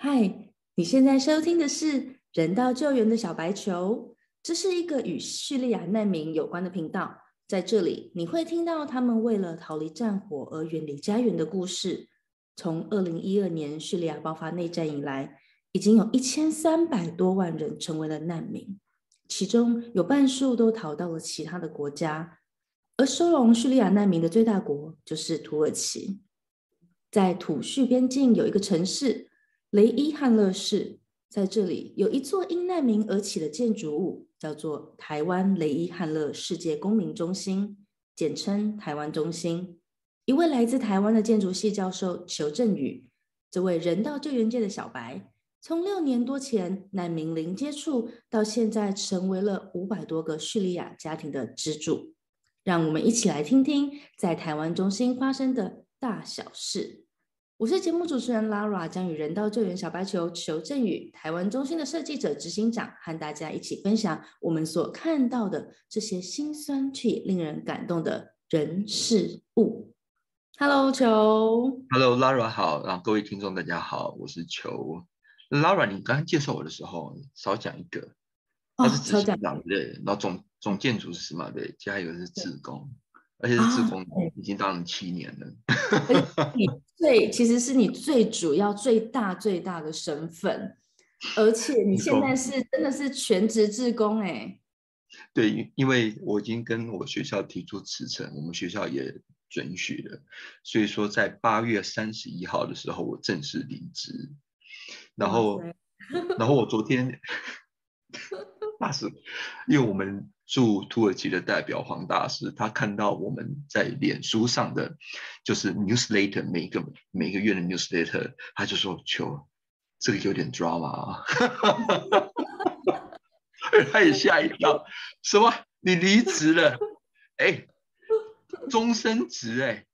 嗨，你现在收听的是人道救援的小白球，这是一个与叙利亚难民有关的频道。在这里，你会听到他们为了逃离战火而远离家园的故事。从二零一二年叙利亚爆发内战以来，已经有一千三百多万人成为了难民，其中有半数都逃到了其他的国家。而收容叙利亚难民的最大国就是土耳其。在土叙边境有一个城市。雷伊汉勒市在这里有一座因难民而起的建筑物，叫做台湾雷伊汉勒世界公民中心，简称台湾中心。一位来自台湾的建筑系教授裘振宇，这位人道救援界的小白，从六年多前难民零接触，到现在成为了五百多个叙利亚家庭的支柱。让我们一起来听听在台湾中心发生的大小事。我是节目主持人 Lara，将与人道救援小白球裘振宇、台湾中心的设计者执行长，和大家一起分享我们所看到的这些心酸却也令人感动的人事物。Hello，球。Hello，Lara 好，然后各位听众大家好，我是球。Lara，你刚刚介绍我的时候少讲一个，他是执行长对，然后总总建筑师嘛对，加一个是自工。而且是自工，已经当了七年了。你最其实是你最主要、最大、最大的身份，而且你现在是真的是全职自工哎。对，因为我已经跟我学校提出辞呈，我们学校也准许了，所以说在八月三十一号的时候，我正式离职。然后，然后我昨天，那是因为我们。驻土耳其的代表黄大师，他看到我们在脸书上的就是 newsletter，每个每个月的 newsletter，他就说：“求这个有点 drama 啊。”他也吓一跳，什么？你离职了？哎，终身职哎，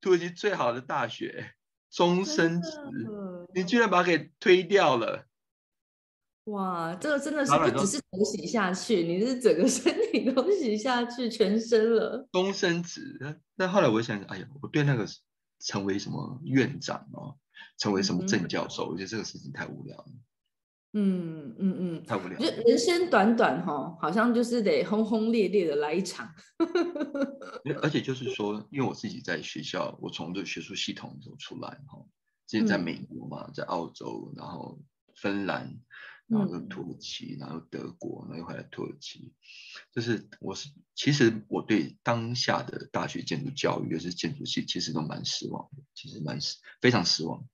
土耳其最好的大学，终身职，你居然把它给推掉了。哇，这个真的是不只是头洗下去，你是整个身体都洗下去，全身了。终身职，那后来我想，哎呀，我对那个成为什么院长哦，成为什么正教授，我觉得这个事情太无聊了。嗯嗯嗯，太无聊。就人生短短哈，好像就是得轰轰烈烈的来一场。而 且就是说，因为我自己在学校，我从这学术系统走出来哈，之前在美国嘛，在澳洲，然后芬兰。然后土耳其，然后德国，然后又回来土耳其，就是我是其实我对当下的大学建筑教育，就是建筑系，其实都蛮失望的，其实蛮失非常失望，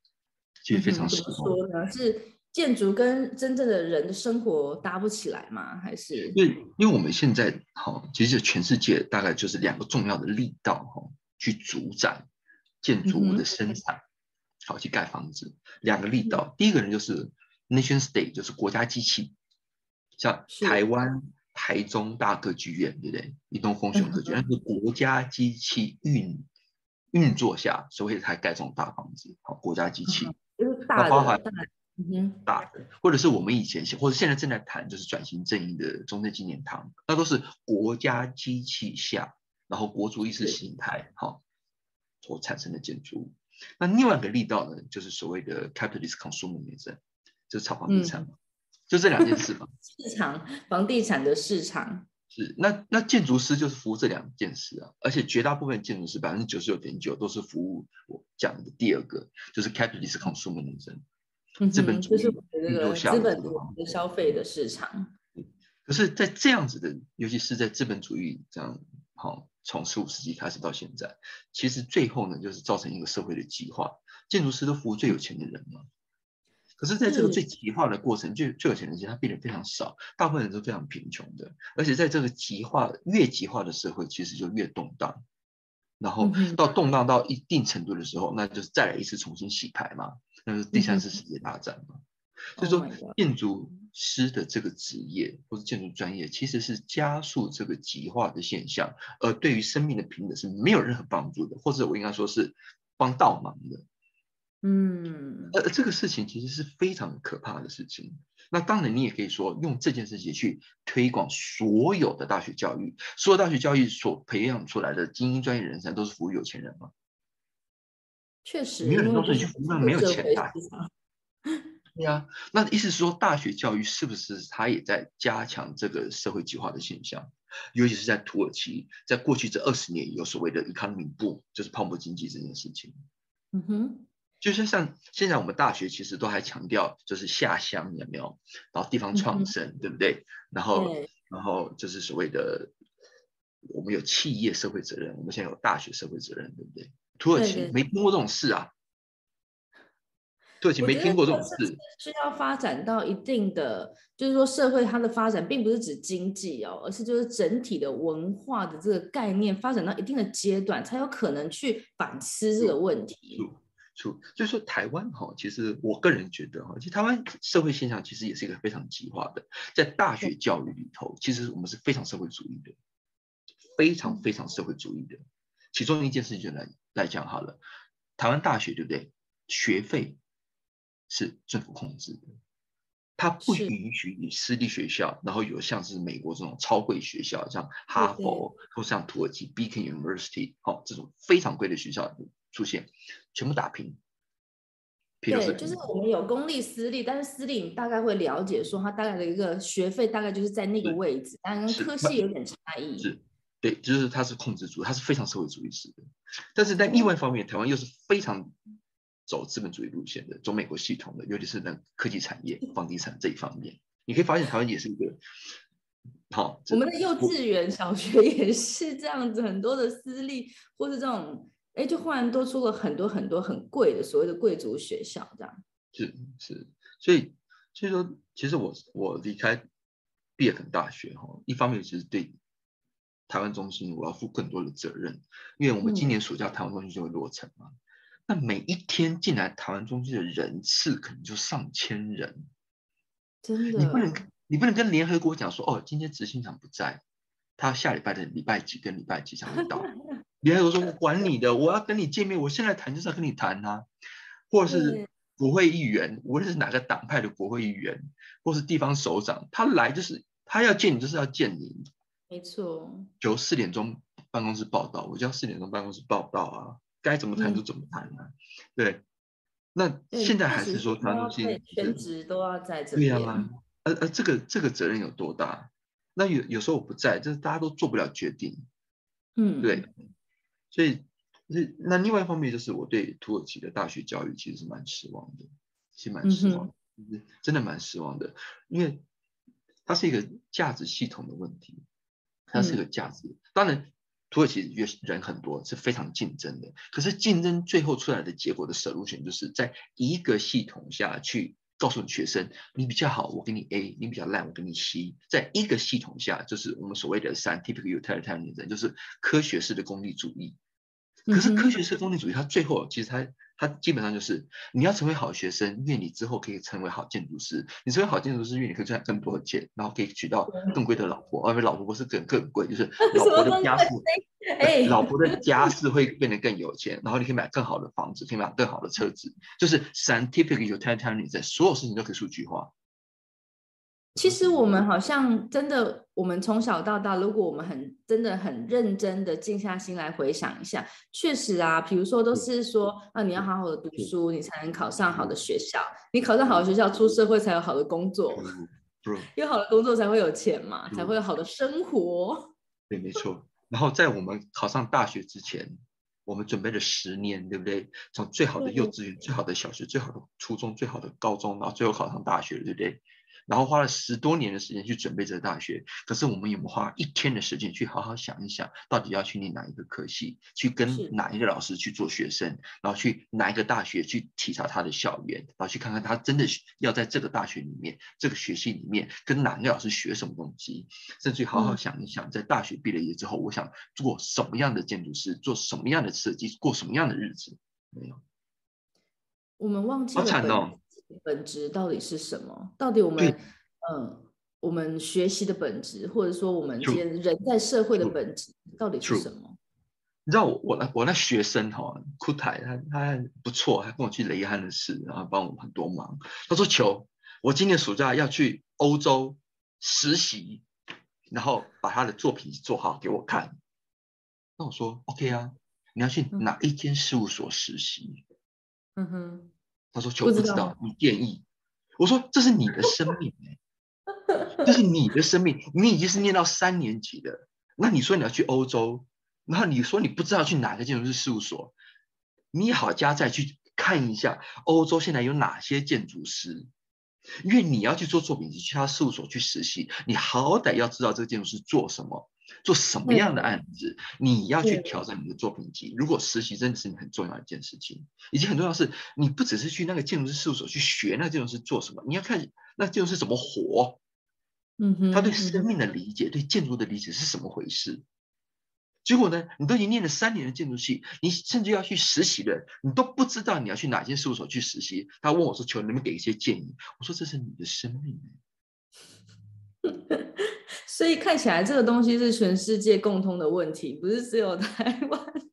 其实非常失望。说呢？是建筑跟真正的人的生活搭不起来吗？还是？因为因为我们现在哈，其实全世界大概就是两个重要的力道哈，去主宰建筑物的生产，好去盖房子，两个力道，第一个人就是。Nation State 就是国家机器，像台湾台中大歌剧院，对不对？一栋丰雄歌剧院，那是国家机器运运作下，所以才盖这种大房子。好，国家机器，那包含大的，或者是我们以前或者现在正在谈，就是转型正义的中正纪念堂，那都是国家机器下，然后国族意识形态好所产生的建筑物。那另外一个力道呢，就是所谓的 capitalist consumerism。就炒房地产嘛，就这两件事嘛。市场房地产的市场是那那建筑师就是服务这两件事啊，而且绝大部分建筑师百分之九十九点九都是服务我讲的第二个，就是 capitalist consumerism，资本主义运作下资本的消费的市场。可是，在这样子的，尤其是在资本主义这样好，从十五世纪开始到现在，其实最后呢，就是造成一个社会的极化，建筑师都服务最有钱的人嘛。可是，在这个最极化的过程，最最有钱人其实他变得非常少，大部分人都非常贫穷的。而且，在这个极化越极化的社会，其实就越动荡。然后到动荡到一定程度的时候，那就是再来一次重新洗牌嘛，那是第三次世界大战嘛。所以说，建筑师的这个职业或者建筑专业，其实是加速这个极化的现象，而对于生命的平等是没有任何帮助的，或者我应该说是帮倒忙的。嗯，呃，这个事情其实是非常可怕的事情。那当然，你也可以说用这件事情去推广所有的大学教育，所有大学教育所培养出来的精英专业人才都是服务有钱人吗？确实，没有人都是去服务没有钱的。对呀，那意思是说，大学教育是不是它也在加强这个社会计划的现象？尤其是在土耳其，在过去这二十年有所谓的 economy boom，就是泡沫经济这件事情。嗯哼，就是像现在我们大学其实都还强调就是下乡有没有，然后地方创生，对不对？然后然后就是所谓的我们有企业社会责任，我们现在有大学社会责任，对不对？土耳其没听过这种事啊。土耳其，没听过这种事。是要发展到一定的，就是说社会它的发展，并不是指经济哦，而是就是整体的文化的这个概念发展到一定的阶段，才有可能去反思这个问题。处，就是说台湾哈，其实我个人觉得哈，其实台湾社会现象其实也是一个非常极化的，在大学教育里头，其实我们是非常社会主义的，非常非常社会主义的。其中一件事情来来讲好了，台湾大学对不对？学费。是政府控制的，它不允许你私立学校，然后有像是美国这种超贵学校，像哈佛或像土耳其 Beacon University，好这种非常贵的学校出现，全部打平。对，就是我们有公立私立，但是私立你大概会了解说，它大概的一个学费大概就是在那个位置，但跟科系有点差异。是，对，就是它是控制住，它是非常社会主义式的，但是在另外一方面，台湾又是非常。走资本主义路线的，走美国系统的，尤其是在科技产业、房地产这一方面，你可以发现台湾也是一个好。我们的幼稚园、小学也是这样子，很多的私立或是这种，哎，就忽然多出了很多很多很贵的所谓的贵族学校，这样。是是，所以所以说，其实我我离开毕业很大学哈，一方面其实对台湾中心我要负更多的责任，因为我们今年暑假台湾中心就会落成嘛。那每一天进来台湾中心的人次可能就上千人，真的。你不能，你不能跟联合国讲说，哦，今天执行长不在，他下礼拜的礼拜几跟礼拜几才会到。联合国说，我管你的，我要跟你见面，我现在谈就是要跟你谈啊。或者是国会议员，无论是哪个党派的国会议员，或是地方首长，他来就是他要见你，就是要见你。没错。就四点钟办公室报道，我叫四点钟办公室报道啊。该怎么谈就怎么谈啊？对，那现在还是说他东西全职都要在这边。对啊，呃呃，这个这个责任有多大？那有有时候我不在，就是大家都做不了决定。嗯，对。所以，那那另外一方面就是我对土耳其的大学教育其实是蛮失望的，其实蛮失望的，真的蛮失望的，因为它是一个价值系统的问题，它是个价值，当然。土耳其越人很多，是非常竞争的。可是竞争最后出来的结果的 solution，就是在一个系统下去告诉你学生，你比较好，我给你 A；你比较烂，我给你 C。在一个系统下，就是我们所谓的 scientific utilitarianism，就是科学式的功利主义。可是科学式功利主义，它最后其实它。它基本上就是你要成为好学生，因为你之后可以成为好建筑师。你成为好建筑师，因为你可以赚更多的钱，然后可以娶到更贵的老婆。而且老婆不是更更贵，就是 老婆的家世，老婆的家世会变得更有钱，然后你可以买更好的房子，可以买更好的车子。就是 scientific utilitarianism，所有事情都可以数据化。其实我们好像真的，我们从小到大，如果我们很真的很认真的静下心来回想一下，确实啊，比如说都是说啊，你要好好的读书，你才能考上好的学校，你考上好的学校，出社会才有好的工作，有好的工作才会有钱嘛，才会有好的生活。对，没错。然后在我们考上大学之前，我们准备了十年，对不对？从最好的幼稚园、最好的小学、最好的初中、最好的高中，然后最后考上大学，对不对？然后花了十多年的时间去准备这个大学，可是我们有没有花一天的时间去好好想一想，到底要去念哪一个科系，去跟哪一个老师去做学生，然后去哪一个大学去体察他的校园，然后去看看他真的要在这个大学里面、这个学系里面跟哪个老师学什么东西，甚至好好想一想，在大学毕了业之后，我想做什么样的建筑师，做什么样的设计，过什么样的日子？没有，我们忘记了。本质到底是什么？到底我们嗯，我们学习的本质，或者说我们天人在社会的本质到底是什么？你知道我我那我那学生哈，库台他他不错，他跟我去雷汉的事，然后帮我很多忙。他说：“求我今年暑假要去欧洲实习，然后把他的作品做好给我看。”那我说：“OK 啊，你要去哪一间事务所实习？”嗯哼。他说：“求不知道，你建议。”我说这是你的生命哎，这是你的生命，你已经是念到三年级的，那你说你要去欧洲，然后你说你不知道去哪个建筑师事务所，你好加再去看一下欧洲现在有哪些建筑师。因为你要去做作品集，去他事务所去实习，你好歹要知道这个建筑师做什么，做什么样的案子，你要去挑战你的作品集。如果实习真的是你很重要的一件事情，以及很重要是，你不只是去那个建筑师事务所去学那个建筑师做什么，你要看那建筑师怎么活，嗯哼，他对生命的理解，对建筑的理解是什么回事。结果呢？你都已经念了三年的建筑系，你甚至要去实习了，你都不知道你要去哪些事务所去实习。他问我说：“求你们给一些建议。”我说：“这是你的生命。”所以看起来这个东西是全世界共通的问题，不是只有台湾。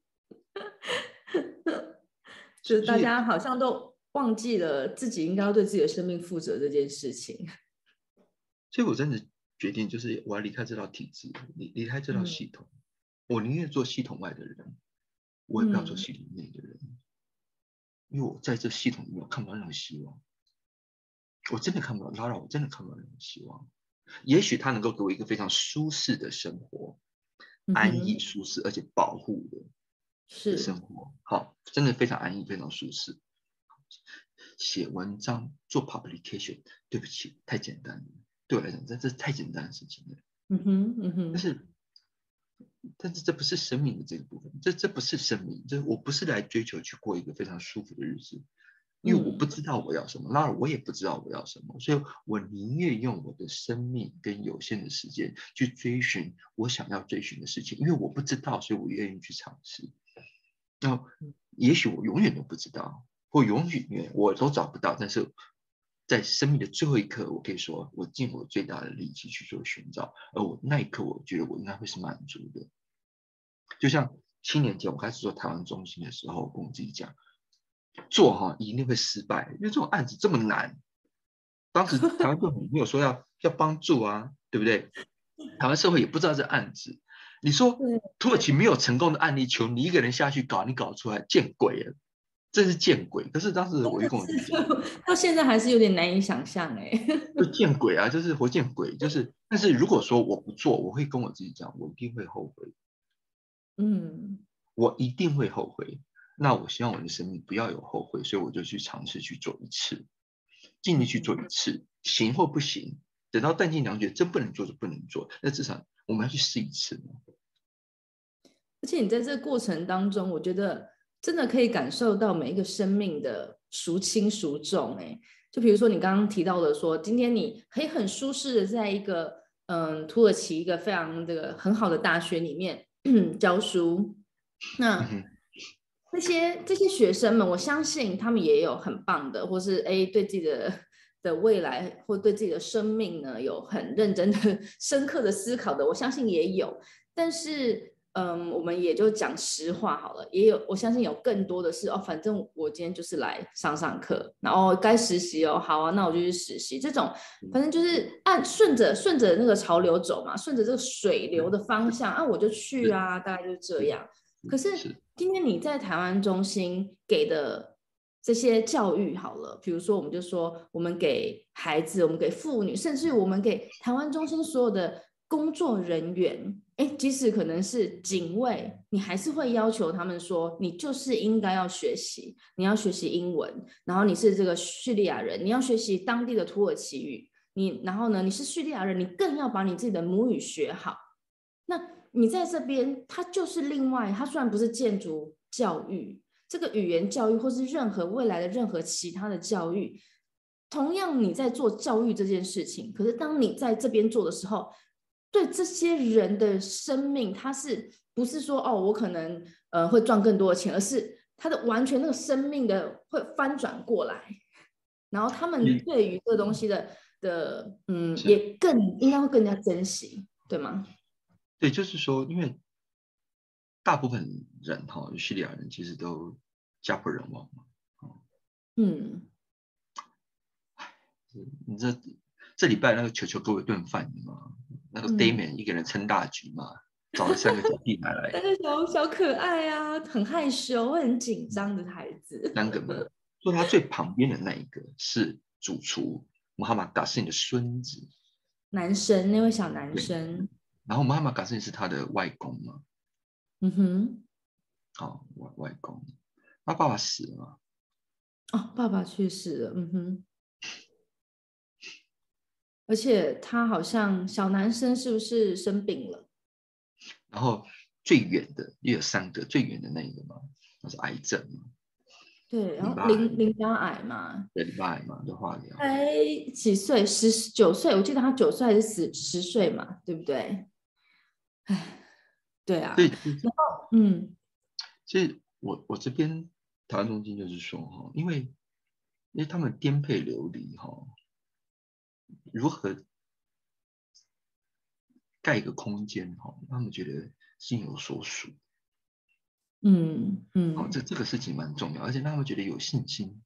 就是大家好像都忘记了自己应该要对自己的生命负责这件事情。所以我真的决定，就是我要离开这套体制，离离开这套系统。我宁愿做系统外的人，我也不要做系统内的人，因为我在这系统里面看不到任何希望。我真的看不到，拉拉，我真的看不到任何希望。也许他能够给我一个非常舒适的生活，安逸、舒适而且保护的，是生活。好，真的非常安逸，非常舒适。写文章做 publication，对不起，太简单了。对我来讲，这这太简单的事情了。嗯哼，嗯哼，但是。但是这不是生命的这个部分，这这不是生命，这我不是来追求去过一个非常舒服的日子，因为我不知道我要什么，那我也不知道我要什么，所以我宁愿用我的生命跟有限的时间去追寻我想要追寻的事情，因为我不知道，所以我愿意去尝试。那也许我永远都不知道，或永远我都找不到，但是。在生命的最后一刻，我可以说，我尽我最大的力气去做寻找，而我那一刻，我觉得我应该会是满足的。就像七年前我开始做台湾中心的时候，我跟我自己讲，做哈一定会失败，因为这种案子这么难。当时 台湾政府没有说要要帮助啊，对不对？台湾社会也不知道这案子。你说土耳其没有成功的案例，求你一个人下去搞，你搞出来见鬼了！真是见鬼！可是当时我一跟我 讲，到现在还是有点难以想象哎。就见鬼啊！就是活见鬼，就是。但是如果说我不做，我会跟我自己讲，我一定会后悔。嗯，我一定会后悔。那我希望我的生命不要有后悔，所以我就去尝试去做一次，尽力去做一次，行或不行，等到弹尽粮绝，真不能做就不能做。那至少我们要去试一次嘛。而且你在这个过程当中，我觉得。真的可以感受到每一个生命的孰轻孰重，哎，就比如说你刚刚提到的，说今天你可以很舒适的在一个嗯土耳其一个非常这个很好的大学里面 教书，那那些这些学生们，我相信他们也有很棒的，或是哎对自己的的未来或对自己的生命呢有很认真的、深刻的思考的，我相信也有，但是。嗯，我们也就讲实话好了。也有，我相信有更多的是哦，反正我今天就是来上上课，然后该实习哦，好啊，那我就去实习。这种反正就是按顺着顺着那个潮流走嘛，顺着这个水流的方向啊，我就去啊，大概就是这样。可是今天你在台湾中心给的这些教育好了，比如说我们就说，我们给孩子，我们给妇女，甚至我们给台湾中心所有的工作人员。哎，即使可能是警卫，你还是会要求他们说，你就是应该要学习，你要学习英文，然后你是这个叙利亚人，你要学习当地的土耳其语，你然后呢，你是叙利亚人，你更要把你自己的母语学好。那你在这边，它就是另外，它虽然不是建筑教育，这个语言教育或是任何未来的任何其他的教育，同样你在做教育这件事情，可是当你在这边做的时候。对这些人的生命，它是不是说哦，我可能呃会赚更多的钱，而是他的完全那个生命的会翻转过来，然后他们对于这个东西的的嗯，也更应该会更加珍惜，对吗？对，就是说，因为大部分人哈，叙利亚人其实都家破人亡嘛，嗯，你这这礼拜那个球球给我一顿饭，你知道吗？那个 Damian 一个人撑大局嘛，找了三个小弟来，三个小小可爱啊，很害羞、会很紧张的孩子。三个嘛，坐他最旁边的那一个是主厨，穆罕默德·嘎斯尼的孙子，男生那位小男生。然后穆罕默德·嘎斯尼是他的外公嘛？嗯哼。哦，外外公，他爸爸死了。哦，爸爸去世了。嗯哼。而且他好像小男生是不是生病了？然后最远的也有三个，最远的那一个嘛，那是癌症嘛。对，然后淋淋巴癌嘛。对，淋巴癌嘛，就化疗。才几岁？十九岁，我记得他九岁还是十十岁嘛，对不对？哎，对啊。对。然后，嗯，所以我我这边台湾中心就是说哈，因为因为他们颠沛流离哈。如何盖一个空间哈？他们觉得心有所属。嗯嗯，好，这这个事情蛮重要，而且他们觉得有信心，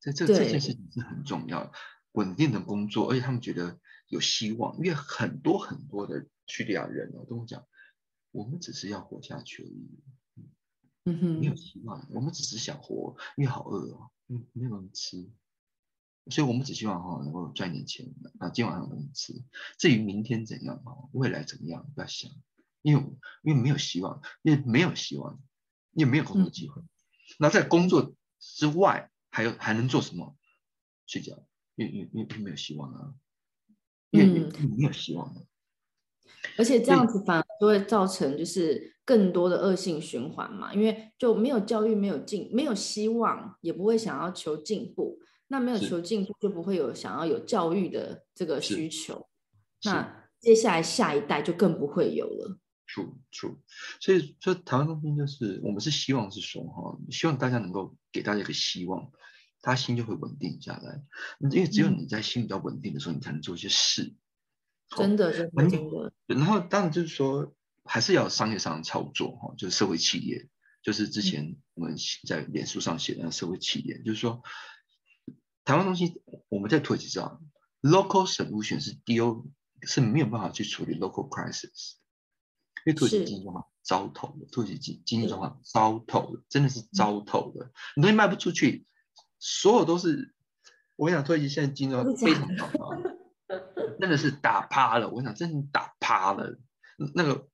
在这这件事情是很重要，稳定的工作，而且他们觉得有希望，因为很多很多的叙利亚人哦，跟我讲，我们只是要活下去而已，嗯哼，没有希望，我们只是想活，因为好饿哦，嗯，没有东西吃。所以我们只希望哈能够赚点钱，啊，今晚上能吃。至于明天怎样哈，未来怎么样，不要想，因为因为没有希望，因为没有希望，因为没有工作机会。那在工作之外，还有还能做什么？睡觉，因为因为因为没有希望啊，因为没有希望啊。而且这样子反而就会造成就是更多的恶性循环嘛，因为就没有教育，没有进，没有希望，也不会想要求进步。那没有求进步，就不会有想要有教育的这个需求。那接下来下一代就更不会有了。true true，所以说台湾中心就是我们是希望是说哈，希望大家能够给大家一个希望，他心就会稳定下来。因为只有你在心比较稳定的时候，你才能做一些事。真的真的真的。然后当然就是说，还是要商业上的操作哈，就是社会企业，就是之前我们在脸书上写的社会企业，就是说。台湾东西，我们在土耳其知道，local solution 是 deal 是没有办法去处理 local crisis，因为土耳其经济状况糟透了，土耳其经经济状况糟透了，真的是糟透了，你东西卖不出去，所有都是，我跟你讲，土耳其现在经济状况非常糟糕，真 的是打趴了，我跟你讲，真的打趴了，那个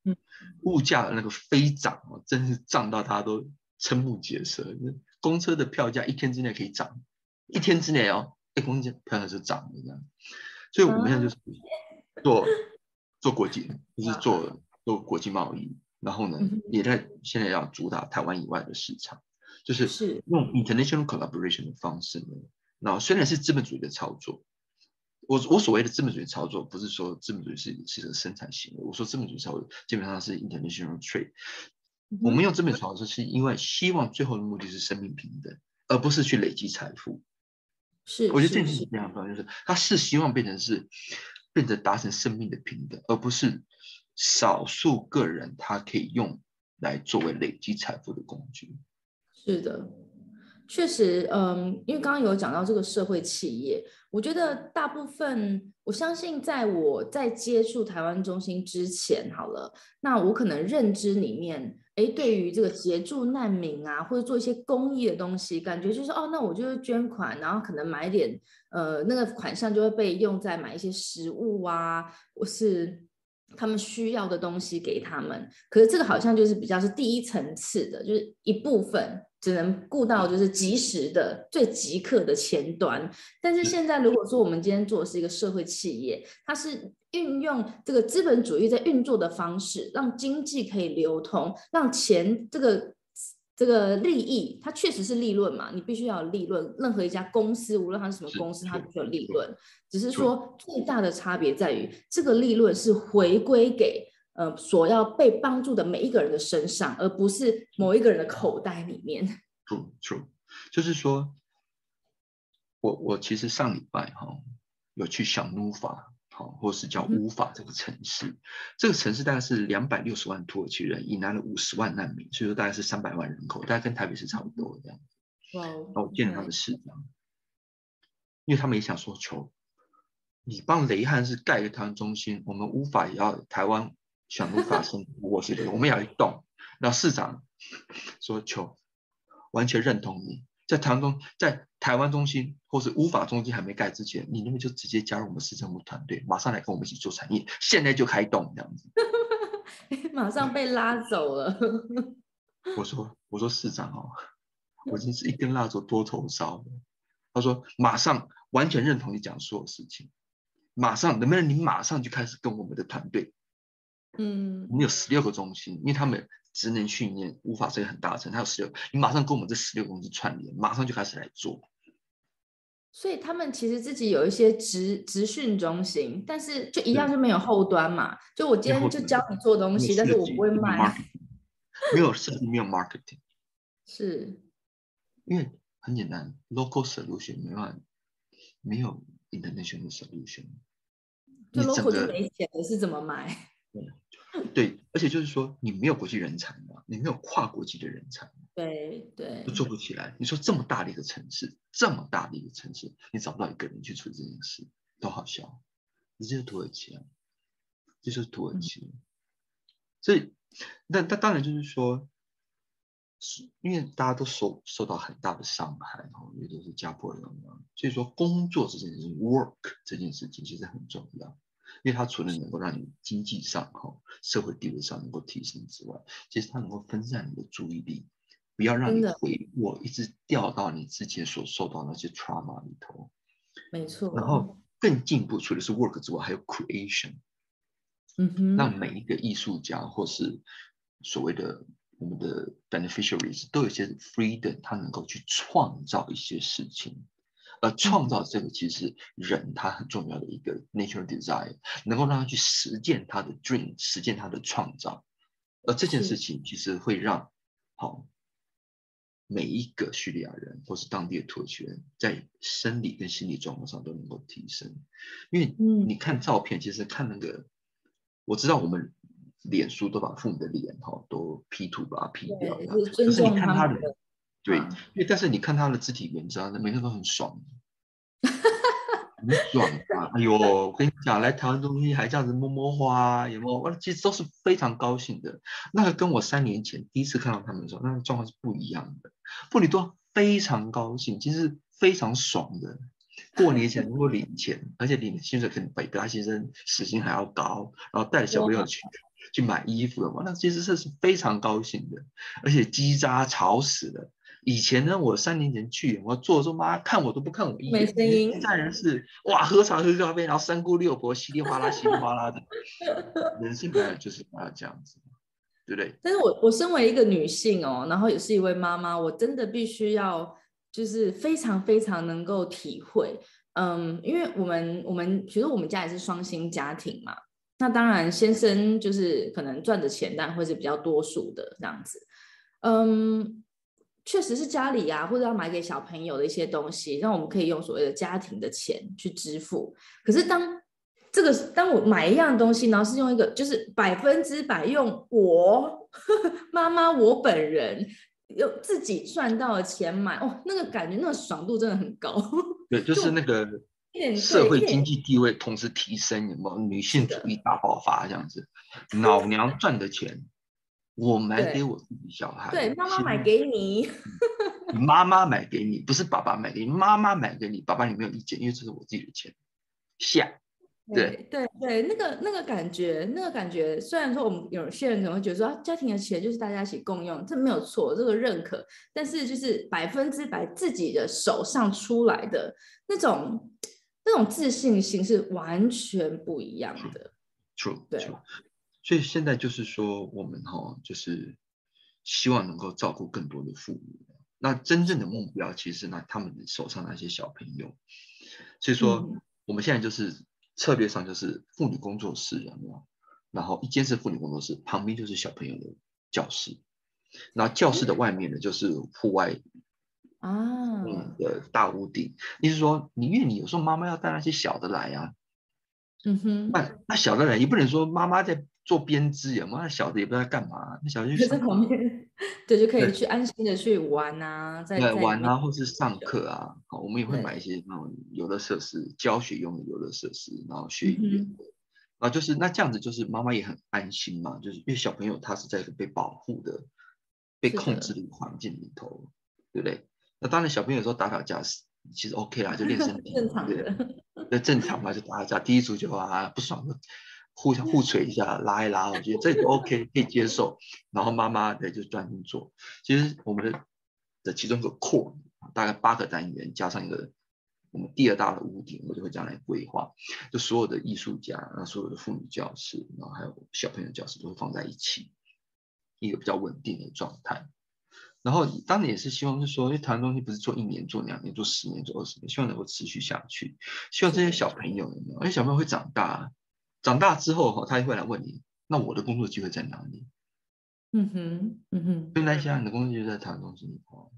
物价的那个飞涨哦，真是涨到大家都瞠目结舌，公车的票价一天之内可以涨。一天之内哦，一公斤票价就涨了这样，所以我们现在就是做做国际，就是做做国际贸易，然后呢，也在现在要主打台湾以外的市场，就是。用 international collaboration 的方式呢。然后虽然是资本主义的操作，我我所谓的资本主义操作，不是说资本主义是是个生产行为，我说资本主义操作基本上是 international trade。我们用资本主义操作是因为希望最后的目的是生命平等，而不是去累积财富。是，我觉得这件事情非常重要，就是他是希望变成是变成达成生命的平等，而不是少数个人他可以用来作为累积财富的工具。是的，确实，嗯，因为刚刚有讲到这个社会企业，我觉得大部分，我相信在我在接触台湾中心之前，好了，那我可能认知里面。哎，对于这个协助难民啊，或者做一些公益的东西，感觉就是哦，那我就是捐款，然后可能买点呃，那个款项就会被用在买一些食物啊，或是他们需要的东西给他们。可是这个好像就是比较是第一层次的，就是一部分只能顾到就是及时的最即刻的前端。但是现在如果说我们今天做的是一个社会企业，它是。运用这个资本主义在运作的方式，让经济可以流通，让钱这个这个利益，它确实是利润嘛？你必须要有利润。任何一家公司，无论它是什么公司，它必须有利润。只是说最大的差别在于，这个利润是回归给呃所要被帮助的每一个人的身上，而不是某一个人的口袋里面。True, true，就是说，我我其实上礼拜哈有去小努法。好，或是叫乌法这个城市，这个城市大概是两百六十万土耳其人，引来了五十万难民，所以说大概是三百万人口，大概跟台北市差不多这样子。哇！然后我见了他的市长，因为他们也想说，求你帮雷汉是盖一个台湾中心，我们乌法也要台湾想乌法生我是的，我们也要动。然后市长说，求完全认同你，在台湾中，在台湾中心或是无法中心还没盖之前，你那边就直接加入我们市政府团队，马上来跟我们一起做产业，现在就开动这样子。马上被拉走了。我说我说市长哦，我已经是一根蜡烛多头烧了。他说马上完全认同你讲所有事情，马上能不能你马上就开始跟我们的团队，嗯，我们有十六个中心，因为他们职能训练无法是一个很大的，他有十六，你马上跟我们这十六个公司串联，马上就开始来做。所以他们其实自己有一些职职训中心，但是就一样就没有后端嘛。就我今天就教你做东西，但是我不会卖。没有设计，没有 marketing，是因为很简单，local solution 没办法，没有 international solution。就 local 就没钱了，是怎么买？对，而且就是说，你没有国际人才嘛，你没有跨国际的人才，对对，都做不起来。你说这么大的一个城市，这么大的一个城市，你找不到一个人去处理这件事，都好笑。这就是土耳其啊，这就是土耳其。所以，那那当然就是说，是因为大家都受受到很大的伤害，然后，也都是家破人亡。所以说，工作这件事情，work 这件事情其实很重要。因为它除了能够让你经济上、哈社会地位上能够提升之外，其实它能够分散你的注意力，不要让你回我一直掉到你之前所受到那些 trauma 里头。没错。然后更进一步，除了是 work 之外，还有 creation。嗯哼。让每一个艺术家或是所谓的我们的 beneficiaries 都有些 freedom，他能够去创造一些事情。而创造这个其实人他很重要的一个 natural desire，能够让他去实践他的 dream，实践他的创造。而这件事情其实会让好每一个叙利亚人或是当地的土耳其人在生理跟心理状况上都能够提升。因为你看照片，其实看那个，我知道我们脸书都把父母的脸哈都 P 图把它 P 掉，可是你看他的。对，因为但是你看他的肢体文章，每个都很爽，很爽啊！哎呦，我跟你讲，来台湾中心还这样子摸摸花，有没有？我其实都是非常高兴的。那个跟我三年前第一次看到他们的时候，那个状况是不一样的。妇女都非常高兴，其实非常爽的。过年前 如果领钱，而且领薪水可能比他先生时薪还要高，然后带着小朋友去去买衣服的话，那其实这是非常高兴的，而且叽喳吵死了。以前呢，我三年前去，我坐候，妈看我都不看我一眼。没声音。现在人是哇，喝茶喝咖啡，然后三姑六婆稀里哗啦、稀里哗啦的。人性本来就是要这样子，对不对？但是我我身为一个女性哦，然后也是一位妈妈，我真的必须要就是非常非常能够体会，嗯，因为我们我们其实我们家也是双薪家庭嘛，那当然先生就是可能赚的钱，但会是比较多数的这样子，嗯。确实是家里呀，或者要买给小朋友的一些东西，让我们可以用所谓的家庭的钱去支付。可是当这个当我买一样东西，然后是用一个就是百分之百用我 妈妈我本人用自己赚到的钱买，哦，那个感觉那个爽度真的很高。对，就是那个社会经济地位同时提升，有没有女性主义大爆发这样子？老娘赚的钱。我买给我自己小孩，对，妈妈买给你，妈妈买给你，不是爸爸买给你，妈妈买给你，爸爸你没有意见，因为这是我自己的钱。下，对对对，那个那个感觉，那个感觉，虽然说我们有些人可能会觉得说，家庭的钱就是大家一起共用，这没有错，这个认可，但是就是百分之百自己的手上出来的那种那种自信心是完全不一样的。True，对。所以现在就是说，我们哈就是希望能够照顾更多的父母。那真正的目标其实那他们手上那些小朋友。所以说，我们现在就是策略上就是妇女工作室？然后一间是妇女工作室，旁边就是小朋友的教室。那教室的外面呢，就是户外啊，嗯的大屋顶。意思说，你因为你有时候妈妈要带那些小的来呀，嗯哼，那那小的人，也不能说妈妈在。做编织呀，妈小的也不知道干嘛，那小的就在旁边，对，就可以去安心的去玩啊，在玩啊，或是上课啊。好，我们也会买一些那种游乐设施，教学用的游乐设施，然后学语言的。啊，就是那这样子，就是妈妈也很安心嘛，就是因为小朋友他是在一个被保护的、被控制的环境里头，对不对？那当然，小朋友有时候打打架是其实 OK 啦，就练身体，正常的，那正常嘛，就打打架，踢足球啊，不爽就互相互捶一下，拉一拉，我觉得这都 OK，可以接受。然后妈妈对就专心做。其实我们的的其中一个 core 大概八个单元，加上一个我们第二大的屋顶，我就会这样来规划。就所有的艺术家，然后所有的妇女教室，然后还有小朋友教室，都会放在一起，一个比较稳定的状态。然后当然也是希望是说，因为台湾东西不是做一年、做两年、做十年、做二十年，希望能够持续下去。希望这些小朋友，而且小朋友会长大，长大之后哈，他也会来问你，那我的工作机会在哪里？嗯哼，嗯哼。所以那些你的工作机会在台湾东西里头。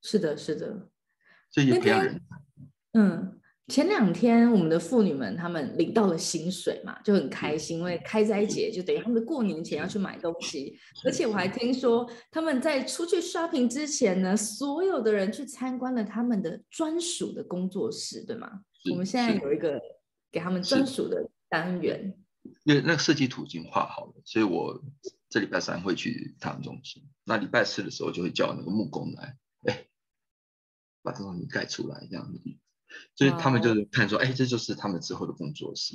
是的，是的。所以也培养人才。嗯。前两天，我们的妇女们她们领到了薪水嘛，就很开心，因为开斋节就等于他们的过年前要去买东西。而且我还听说，他们在出去 shopping 之前呢，所有的人去参观了他们的专属的工作室，对吗？我们现在有一个给他们专属的单元。因为那个设计图已经画好了，所以我这礼拜三会去他们中心。那礼拜四的时候就会叫那个木工来，哎，把这东西盖出来这样子。所以他们就是看说，哎，这就是他们之后的工作室。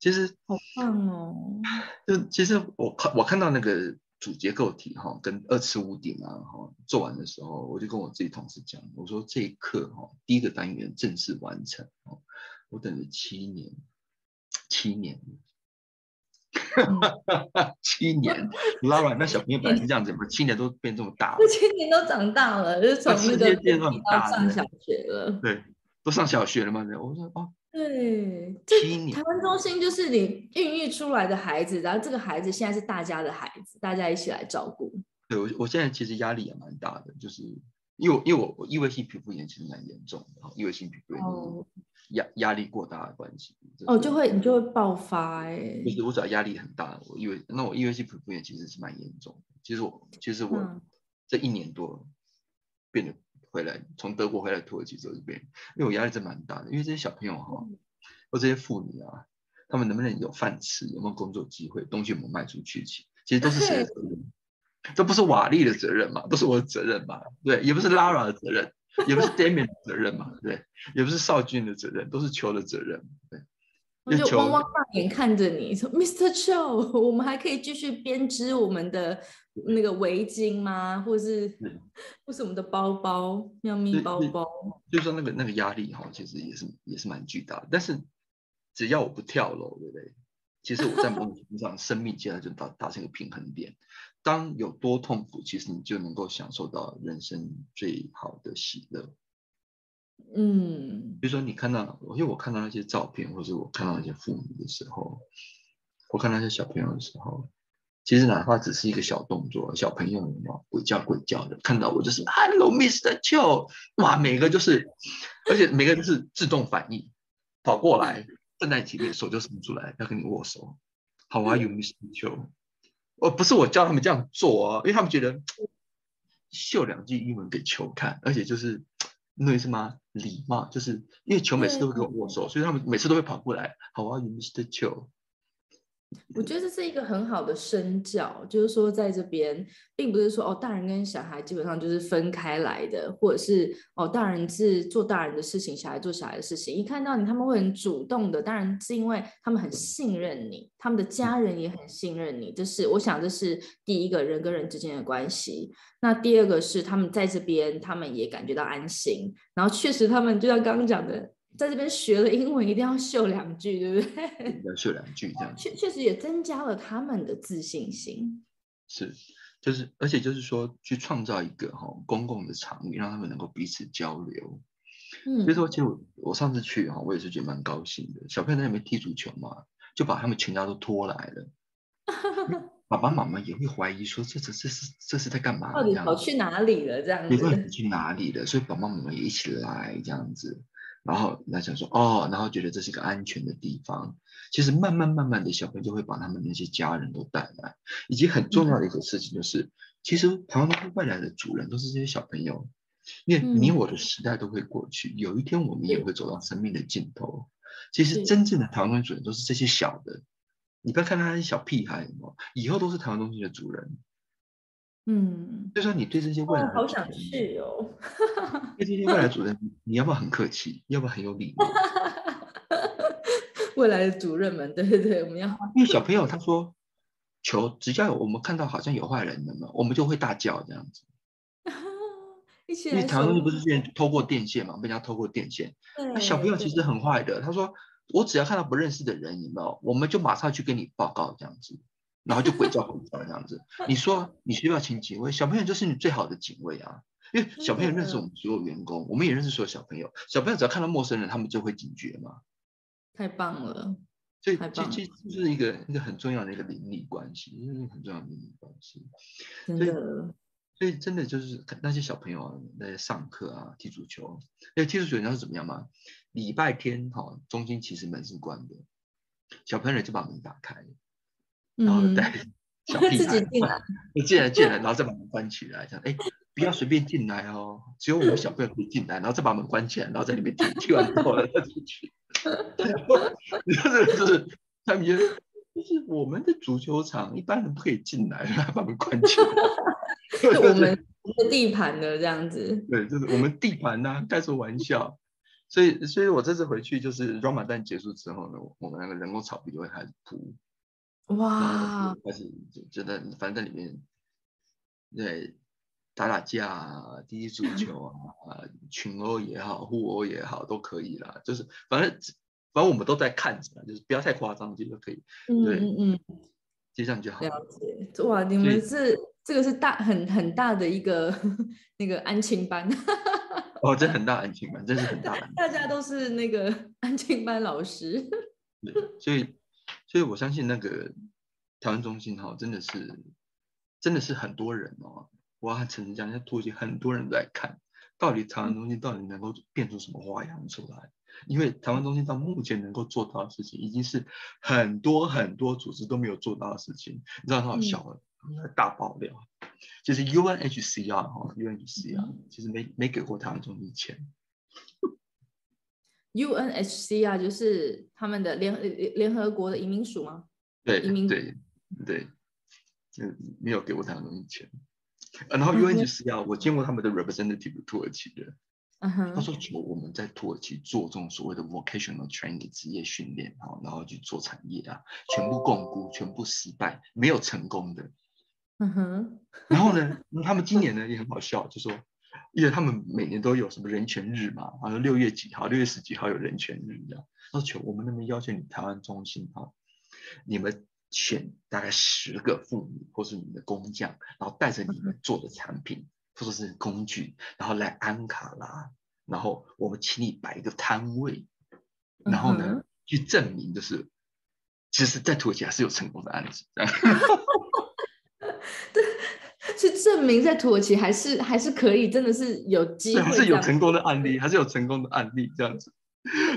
其实好棒哦！就其实我看我看到那个主结构体哈，跟二次屋顶啊哈，做完的时候，我就跟我自己同事讲，我说这一刻哈，第一个单元正式完成哦，我等了七年，七年，七年，拉完那小朋友本来是这样子嘛，七年都变这么大了，七年都长大了，就从那个到上小学了，对。都上小学了吗？我说哦，对，这台湾中心就是你孕育出来的孩子，然后这个孩子现在是大家的孩子，大家一起来照顾。对我，我现在其实压力也蛮大的，就是因为因为我我异位性皮肤炎其实蛮严重的，异位性皮肤炎压压力过大的关系。哦，就会你就会爆发哎。就是我只要压力很大，我以为那我异位性皮肤炎其实是蛮严重的。其实我其实我这一年多变得。回来从德国回来土耳其这边，因为我压力真蛮大的，因为这些小朋友哈，或这些妇女啊，他们能不能有饭吃，有没有工作机会，东西有没有卖出去，其实都是谁的责任？这不是瓦力的责任嘛？不是我的责任嘛？对，也不是 Lara 的责任，也不是 Damian 的责任嘛？对，也不是少俊的责任，都是球的责任。对。我就汪汪大眼看着你说，Mr. Cho，我们还可以继续编织我们的那个围巾吗？或是，或是我们的包包，喵咪包包。就说那个那个压力哈，其实也是也是蛮巨大的。但是只要我不跳楼，对不对？其实我在某种程度上，生命现在就达达成一个平衡点。当有多痛苦，其实你就能够享受到人生最好的喜乐。嗯，比如说你看到，因为我看到那些照片，或者我看到那些父母的时候，我看那些小朋友的时候，其实哪怕只是一个小动作，小朋友嘛，鬼叫鬼叫的，看到我就是 Hello Mr. Cho，哇，每个就是，而且每个都是自动反应，跑过来站在前面，手就伸出来要跟你握手，How are you Mr. Cho？哦，不是我教他们这样做啊，因为他们觉得秀两句英文给球看，而且就是。那意思吗？礼貌就是因为球每次都会跟我握手，所以他们每次都会跑过来。好啊，Mr. 球。我觉得这是一个很好的身教，就是说在这边，并不是说哦，大人跟小孩基本上就是分开来的，或者是哦，大人是做大人的事情，小孩做小孩的事情。一看到你，他们会很主动的，当然是因为他们很信任你，他们的家人也很信任你。这是我想，这是第一个人跟人之间的关系。那第二个是他们在这边，他们也感觉到安心。然后确实，他们就像刚刚讲的。在这边学了英文，一定要秀两句，对不对？要秀两句，这样确确实也增加了他们的自信心。是，就是，而且就是说，去创造一个哈公共的场域，让他们能够彼此交流。嗯，所以说，其实我我上次去哈，我也是觉得蛮高兴的。小朋友在那边踢足球嘛，就把他们全家都拖来了。爸爸妈妈也会怀疑说，这这这是这是在干嘛？到底跑去哪里了？这样子，你问去哪里了？所以爸爸妈妈也一起来这样子。然后那想说哦，然后觉得这是一个安全的地方。其实慢慢慢慢的小朋友就会把他们那些家人都带来，以及很重要的一个事情就是，其实台湾未来的主人都是这些小朋友。因为你我的时代都会过去，有一天我们也会走到生命的尽头。其实真正的台湾主人都是这些小的，你不要看他是小屁孩，以后都是台湾东西的主人。嗯，就说你对这些未来，好想去哦。对这些未来主任，你要不要很客气？要不要很有礼貌？未来的主任们，对对对，我们要。因为小朋友他说，求只要有我们看到好像有坏人的嘛，我们就会大叫这样子。一起因为台湾不是之前偷过电线嘛，被人家偷过电线。那小朋友其实很坏的，他说我只要看到不认识的人，有没有，我们就马上去跟你报告这样子。然后就鬼叫鬼叫这样子，你说你需要请警卫，小朋友就是你最好的警卫啊，因为小朋友认识我们所有员工，我们也认识所有小朋友，小朋友只要看到陌生人，他们就会警觉嘛。太棒了，所以这这就是一个一个很重要的一个邻里关系，是很重要的邻里关系。真的，所以真的就是那些小朋友啊，在上课啊，踢足球，哎，踢足球你知道是怎么样吗？礼拜天哈，中心其实门是关的，小朋友就把门打开。然后带 小屁孩 进来，进来进来，然后再把门关起来，这样哎，不要随便进来哦，只有我们小朋友可以进来，然后再把门关起来，然后在里面踢，踢完之后再出去。你看这个就是他们觉得，就是我们的足球场一般人不可以进来，把门关起来。我们的地盘的这样子。对，就是我们地盘呐，开什么玩笑？所以，所以我这次回去就是 r a m a 结束之后呢，我们那个人工草皮就会开始铺。哇！开始觉得反正在里面，对打打架、踢踢足球啊，群殴也好、互殴也好，都可以啦。就是反正反正我们都在看着，就是不要太夸张，就就可以。嗯嗯嗯，就这样就好。了解哇！你们是这个是大很很大的一个 那个安亲班。哦，这很大安亲班，真是很大。大家都是那个 安亲班老师。对，所以。所以我相信那个台湾中心哈，真的是真的是很多人哦。我要诚实讲，在土耳其很多人在看，到底台湾中心到底能够变出什么花样出来？因为台湾中心到目前能够做到的事情，已经是很多很多组织都没有做到的事情。你知道他好笑吗？大爆料，就是 UNHCR 哈，UNHCR 其实没没给过台湾中心钱。UNHCR 就是他们的联联合国的移民署吗？对，移民对对，嗯，没有给我他们钱。然后 UNHCR 我见过他们的 representative 土耳其的，他说：“求我们在土耳其做这种所谓的 vocational training 职业训练啊，然后去做产业啊，全部共估，全部失败，没有成功的。”嗯哼。然后呢，他们今年呢也很好笑，就说。因为他们每年都有什么人权日嘛，好像六月几号、六月十几号有人权日这样。要求我们那边要求你台湾中心哈，你们选大概十个妇女或是你们的工匠，然后带着你们做的产品或者是工具，然后来安卡拉，然后我们请你摆一个摊位，然后呢去证明就是，其实，在土耳其还是有成功的案子。证明在土耳其还是还是可以，真的是有机会，还是有成功的案例，还是有成功的案例这样子。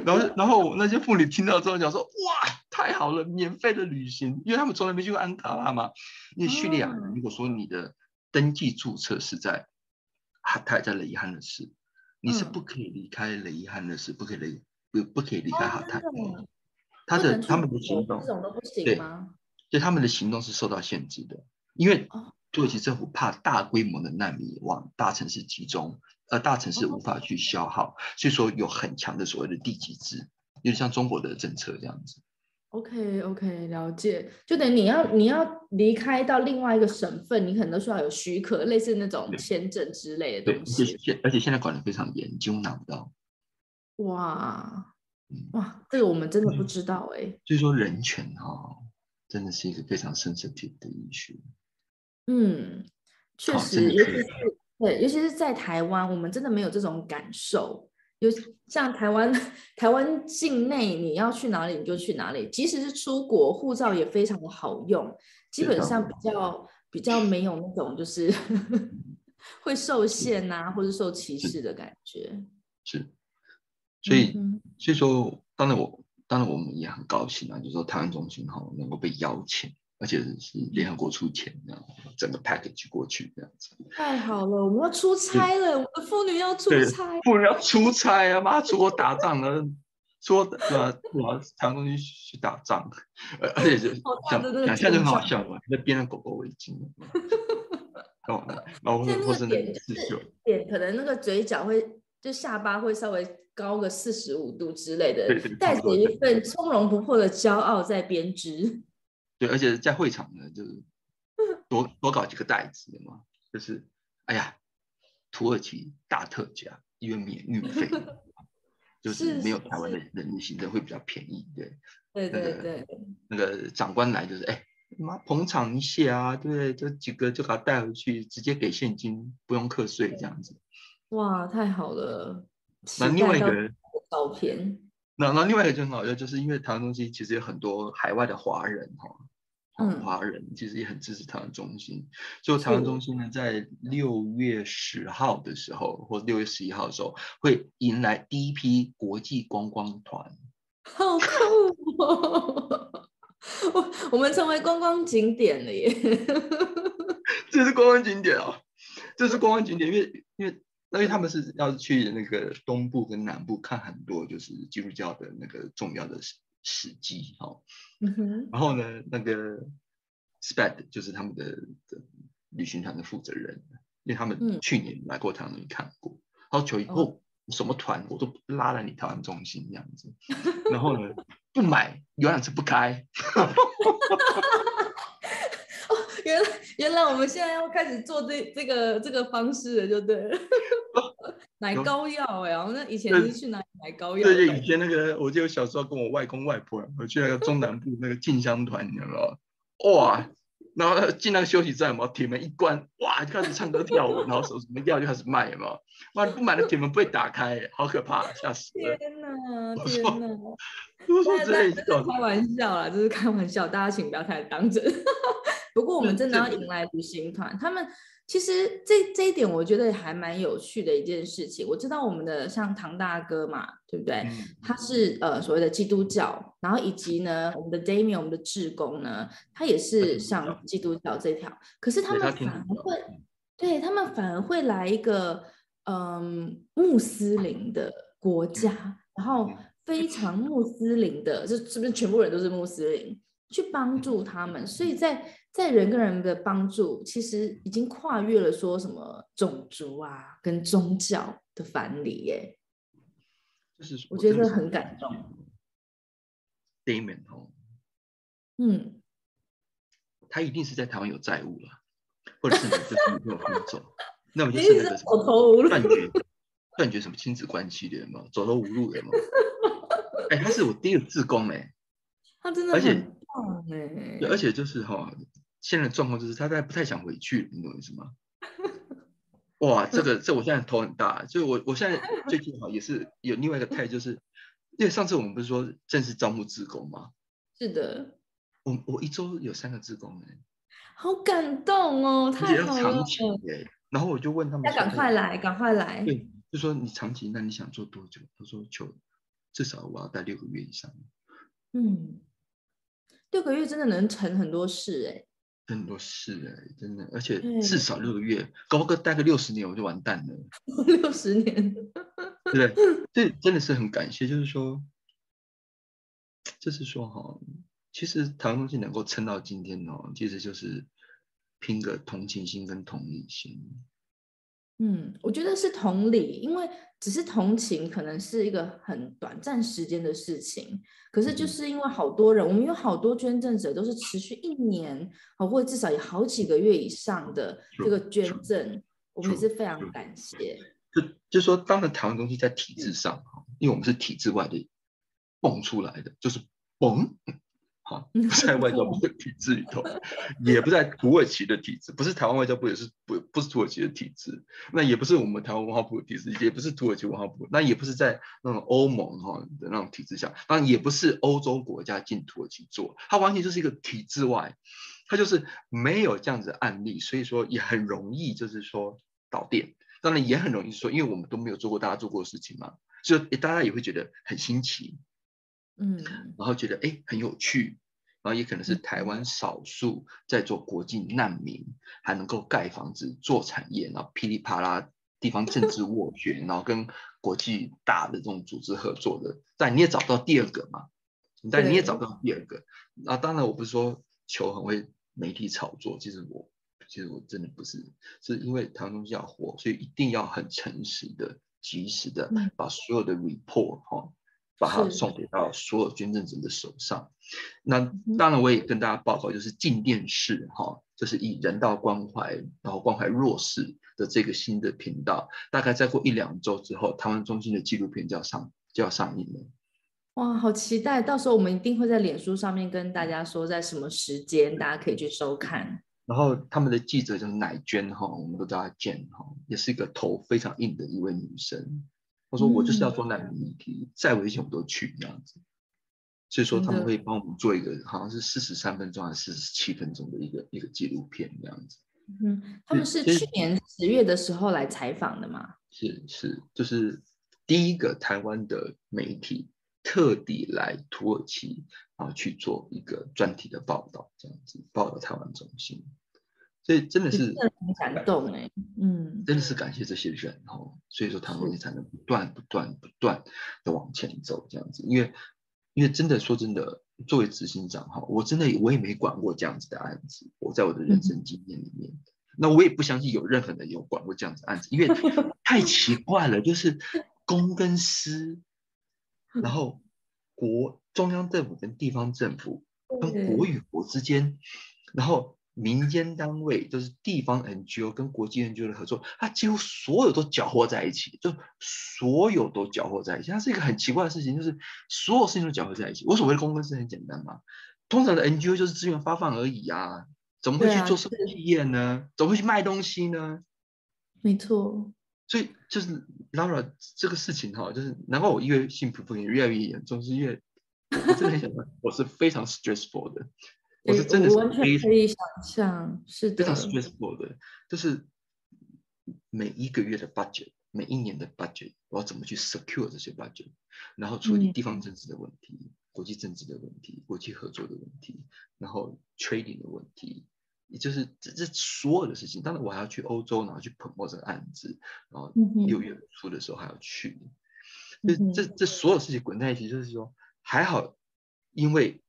然后，然后那些妇女听到之后讲说：“哇，太好了，免费的旅行，因为他们从来没去过安卡拉嘛。因为叙利亚，如果说你的登记注册是在哈泰，在雷伊汉的市，你是不可以离开雷伊汉的市，不可以离不不可以离开哈泰。他的他们的行动，这种都不行吗？对，他们的行动是受到限制的，因为。土耳其政府怕大规模的难民往大城市集中，而大城市无法去消耗，所以说有很强的所谓的地级制，有点像中国的政策这样子。OK OK，了解，就等于你要你要离开到另外一个省份，你可能都需要有许可，类似那种签证之类的东西。对，现而且现在管的非常严，几乎拿不到。哇，哇，这个我们真的不知道哎。所以说人权哈，真的是一个非常 sensitive 的医学。嗯，确实，尤其是对，尤其是在台湾，我们真的没有这种感受。有像台湾，台湾境内你要去哪里你就去哪里，即使是出国，护照也非常的好用，基本上比较比较没有那种就是 会受限呐，或者受歧视的感觉。是，所以所以说，当然我当然我们也很高兴啊，就是说台湾中心哈能够被邀请。而且是联合国出钱，这样整个 package 过去这样子。太好了，我们要出差了，我们的妇女要出差。妇女要出差啊！妈，出国打仗了，说呃，我台湾东西去打仗，而且就想想象就很好笑嘛，那编了狗狗围巾。哦，然后或者或是那个刺绣，脸可能那个嘴角会就下巴会稍微高个四十五度之类的，带着一份从容不迫的骄傲在编织。对，而且在会场呢，就是多多搞几个袋子嘛，就是哎呀，土耳其大特价，因为免运费，就是没有台湾的人力行政会比较便宜，对。对对对，那个长官来就是哎。妈捧场一下啊，对不对？这几个就把他带回去，直接给现金，不用课税，这样子。哇，太好了！那另外一个照片，那那另外一个就很好笑，就是因为台湾中心其实有很多海外的华人哈，嗯，华人其实也很支持台湾中心。所以台湾中心呢，在六月十号的时候，或六月十一号的时候，会迎来第一批国际观光团，好酷哦！我我们成为观光景点了耶！这是观光景点哦，这是观光景点，因为因为因为他们是要去那个东部跟南部看很多就是基督教的那个重要的史史迹哈。嗯哼。然后呢，那个 Spad 就是他们的的旅行团的负责人，因为他们去年来过台湾，看过，然后求以后什么团我都拉来你台湾中心这样子，然后呢。不买游览车不开，哦，原来原来我们现在要开始做这这个这个方式了，就对了。买膏药哎，我那以前是去哪里买膏药？对，以前那个，我记得小时候跟我外公外婆我去那个中南部那个进香团，你知道吗？哇！然后进那个休息站嘛，铁门一关，哇，就开始唱歌跳舞，然后什么药就开始卖嘛。哇，你不买的铁门不会打开，好可怕，吓死了！天哪，天哪！这是开玩笑啦，这是开玩笑，大家请不要太当真。不过我们真的要迎来旅行团，他们。其实这这一点我觉得还蛮有趣的一件事情。我知道我们的像唐大哥嘛，对不对？他是呃所谓的基督教，然后以及呢我们的 Damian，我们的志工呢，他也是像基督教这条。可是他们反而会，对他们反而会来一个嗯穆斯林的国家，然后非常穆斯林的，这是不是全部人都是穆斯林去帮助他们？所以在在人跟人的帮助，其实已经跨越了说什么种族啊跟宗教的藩篱耶。就是我觉得很感动。Damon 哦，嗯，他一定是在台湾有债务了，或者是你就是没有工作，那我就是那个走投无路，断绝断绝什么亲子关系的嘛，走投无路的嘛。哎，他是我第一个自工哎，他真的而且棒哎，而且就是哈。现在状况就是他在不太想回去，你懂我意思吗？哇，这个 这我现在头很大，就我我现在最近哈也是有另外一个态，就是因为上次我们不是说正式招募职工吗？是的，我我一周有三个职工哎，好感动哦，太好了。长期哎，然后我就问他们，要赶快来，赶快来。对，就说你长期，那你想做多久？他说求至少我要待六个月以上。嗯，六个月真的能成很多事哎。很多事哎，真的，而且至少六个月，高哥待个六十年我就完蛋了。六十年，对，这真的是很感谢，就是说，就是说哈，其实台湾东西能够撑到今天哦，其实就是拼个同情心跟同理心。嗯，我觉得是同理，因为只是同情，可能是一个很短暂时间的事情。可是就是因为好多人，我们有好多捐赠者都是持续一年，哦，或者至少有好几个月以上的这个捐赠，我们也是非常感谢。就就说，当然台湾东西在体制上，因为我们是体制外的蹦出来的，就是蹦。好，不在外交部的体制里头，也不在土耳其的体制，不是台湾外交部，也是不不是土耳其的体制，那也不是我们台湾文化部的体制，也不是土耳其文化部，那也不是在那种欧盟哈的那种体制下，当然也不是欧洲国家进土耳其做，它完全就是一个体制外，它就是没有这样子案例，所以说也很容易就是说导电，当然也很容易说，因为我们都没有做过大家做过的事情嘛，所以大家也会觉得很新奇。嗯，然后觉得哎很有趣，然后也可能是台湾少数在做国际难民，还能够盖房子做产业，然后噼里啪啦地方政治斡旋，然后跟国际大的这种组织合作的，但你也找不到第二个嘛，但你也找不到第二个。那当然我不是说球很会媒体炒作，其实我其实我真的不是，是因为台湾东西要火，所以一定要很诚实的、及时的把所有的 report 哈，把它送给到所有捐赠者的手上。那当然，我也跟大家报告，就是进电视哈，就是以人道关怀，然后关怀弱势的这个新的频道，大概再过一两周之后，台湾中心的纪录片就要上就要上映了。哇，好期待！到时候我们一定会在脸书上面跟大家说，在什么时间大家可以去收看。然后他们的记者就是奶娟哈，我们都叫她娟哈，也是一个头非常硬的一位女生。她说：“我就是要做难民议题，再危险我都去这样子。”所以说他们会帮我们做一个好像是四十三分钟还是四十七分钟的一个一个纪录片这样子。嗯，他们是去年十月的时候来采访的吗？是是，就是第一个台湾的媒体。特地来土耳其啊去做一个专题的报道，这样子报道台湾中心，所以真的是很感动哎，嗯，真的是感谢这些人哦，所以说台湾才能不断不断不断的往前走这样子，因为因为真的说真的，作为执行长哈，我真的我也没管过这样子的案子，我在我的人生经验里面，那我也不相信有任何人有管过这样子案子，因为 太奇怪了，就是公跟私。然后，国中央政府跟地方政府跟国与国之间，然后民间单位就是地方 NGO 跟国际 NGO 的合作，它几乎所有都搅和在一起，就所有都搅和在一起。它是一个很奇怪的事情，就是所有事情都搅和在一起。我所谓的公关是很简单嘛，通常的 NGO 就是资源发放而已啊，怎么会去做社会企业呢？怎么会去卖东西呢？没错。所以就是 Laura 这个事情哈，就是难怪我越幸福风险越来越严重，是越我真的我是非常 stressful 的，我是真的完全可以想象，是的，非常 stressful 的，就是每一个月的 budget，每一年的 budget，我要怎么去 secure 这些 budget，然后处理地方政治的问题、国际政治的问题、国际合作的问题，然后 trading 的问题。也就是这这所有的事情，当然我还要去欧洲，然后去捧过这个案子，然后六月初的时候还要去，这这这所有事情滚在一起，就是说还好，因为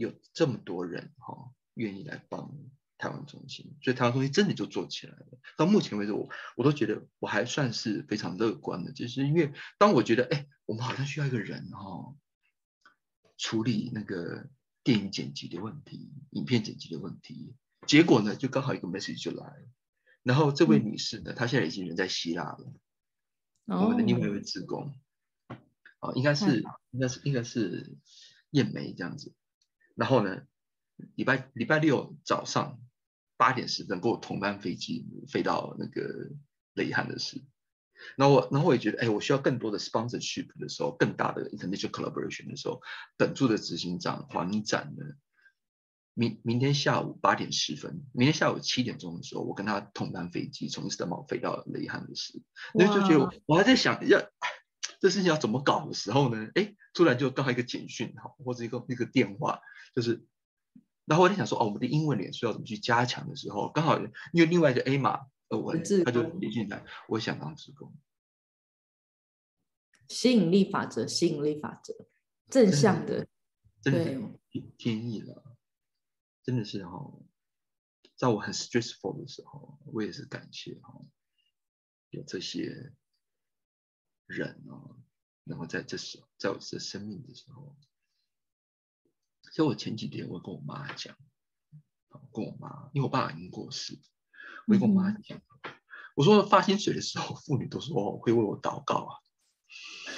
有这么多人哈愿意来帮台湾中心，所以台湾中心真的就做起来了。到目前为止，我我都觉得我还算是非常乐观的，就是因为当我觉得哎，我们好像需要一个人哈处理那个电影剪辑的问题、影片剪辑的问题。结果呢，就刚好一个 message 就来了，然后这位女士呢，她现在已经人在希腊了，我们的另外一位职工，啊，应该是应该是应该是燕梅这样子，然后呢，礼拜礼拜六早上八点十分跟我同班飞机飞到那个雷汉的市，然后我然后我也觉得，哎，我需要更多的 sponsorship 的时候，更大的 international collaboration 的时候，等住的执行长黄展呢。明明天下午八点十分，明天下午七点钟的时候，我跟他同班飞机从伊斯坦堡飞到雷汉的市，那就觉得我还在想要这事情要怎么搞的时候呢？哎，突然就刚好一个简讯哈，或者一个一个电话，就是，然后我在想说哦，我们的英文脸书要怎么去加强的时候，刚好因为另外一个 A 码呃我他就连进来，我想当职工，吸引力法则，吸引力法则，正向的，真的，天意了。真的是哈，在我很 stressful 的时候，我也是感谢哈，有这些人啊，然后在这时，在我这生命的时候，所以我前几天我跟我妈讲，跟我妈，因为我爸已经过世，我跟我妈讲，我说发薪水的时候，妇女都说会为我祷告啊，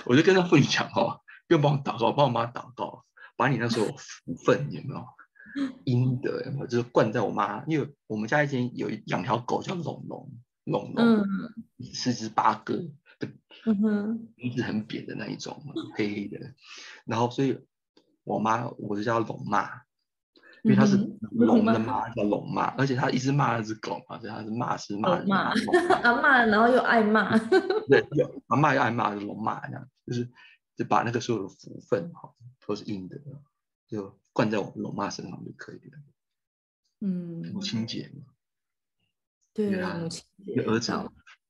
我就跟那妇女讲哦，不用帮我祷告，帮我妈祷告，把你那时候福分有没有？阴德有没有？就是灌在我妈，因为我们家以前有养条狗叫龙龙，龙龙，四只八哥 的，鼻子很扁的那一种，黑黑的。然后所以我妈我就叫龙妈，因为她是龙的妈叫龙妈，而且她一直骂那只狗嘛，所以它是骂是骂骂。啊骂，然后又爱骂，对，又啊骂又爱骂，就龙骂这样，就是就把那个所有的福分哈都是阴德，就。灌在我们龙妈身上就可以了。嗯，母亲节嘛，对母亲节，儿子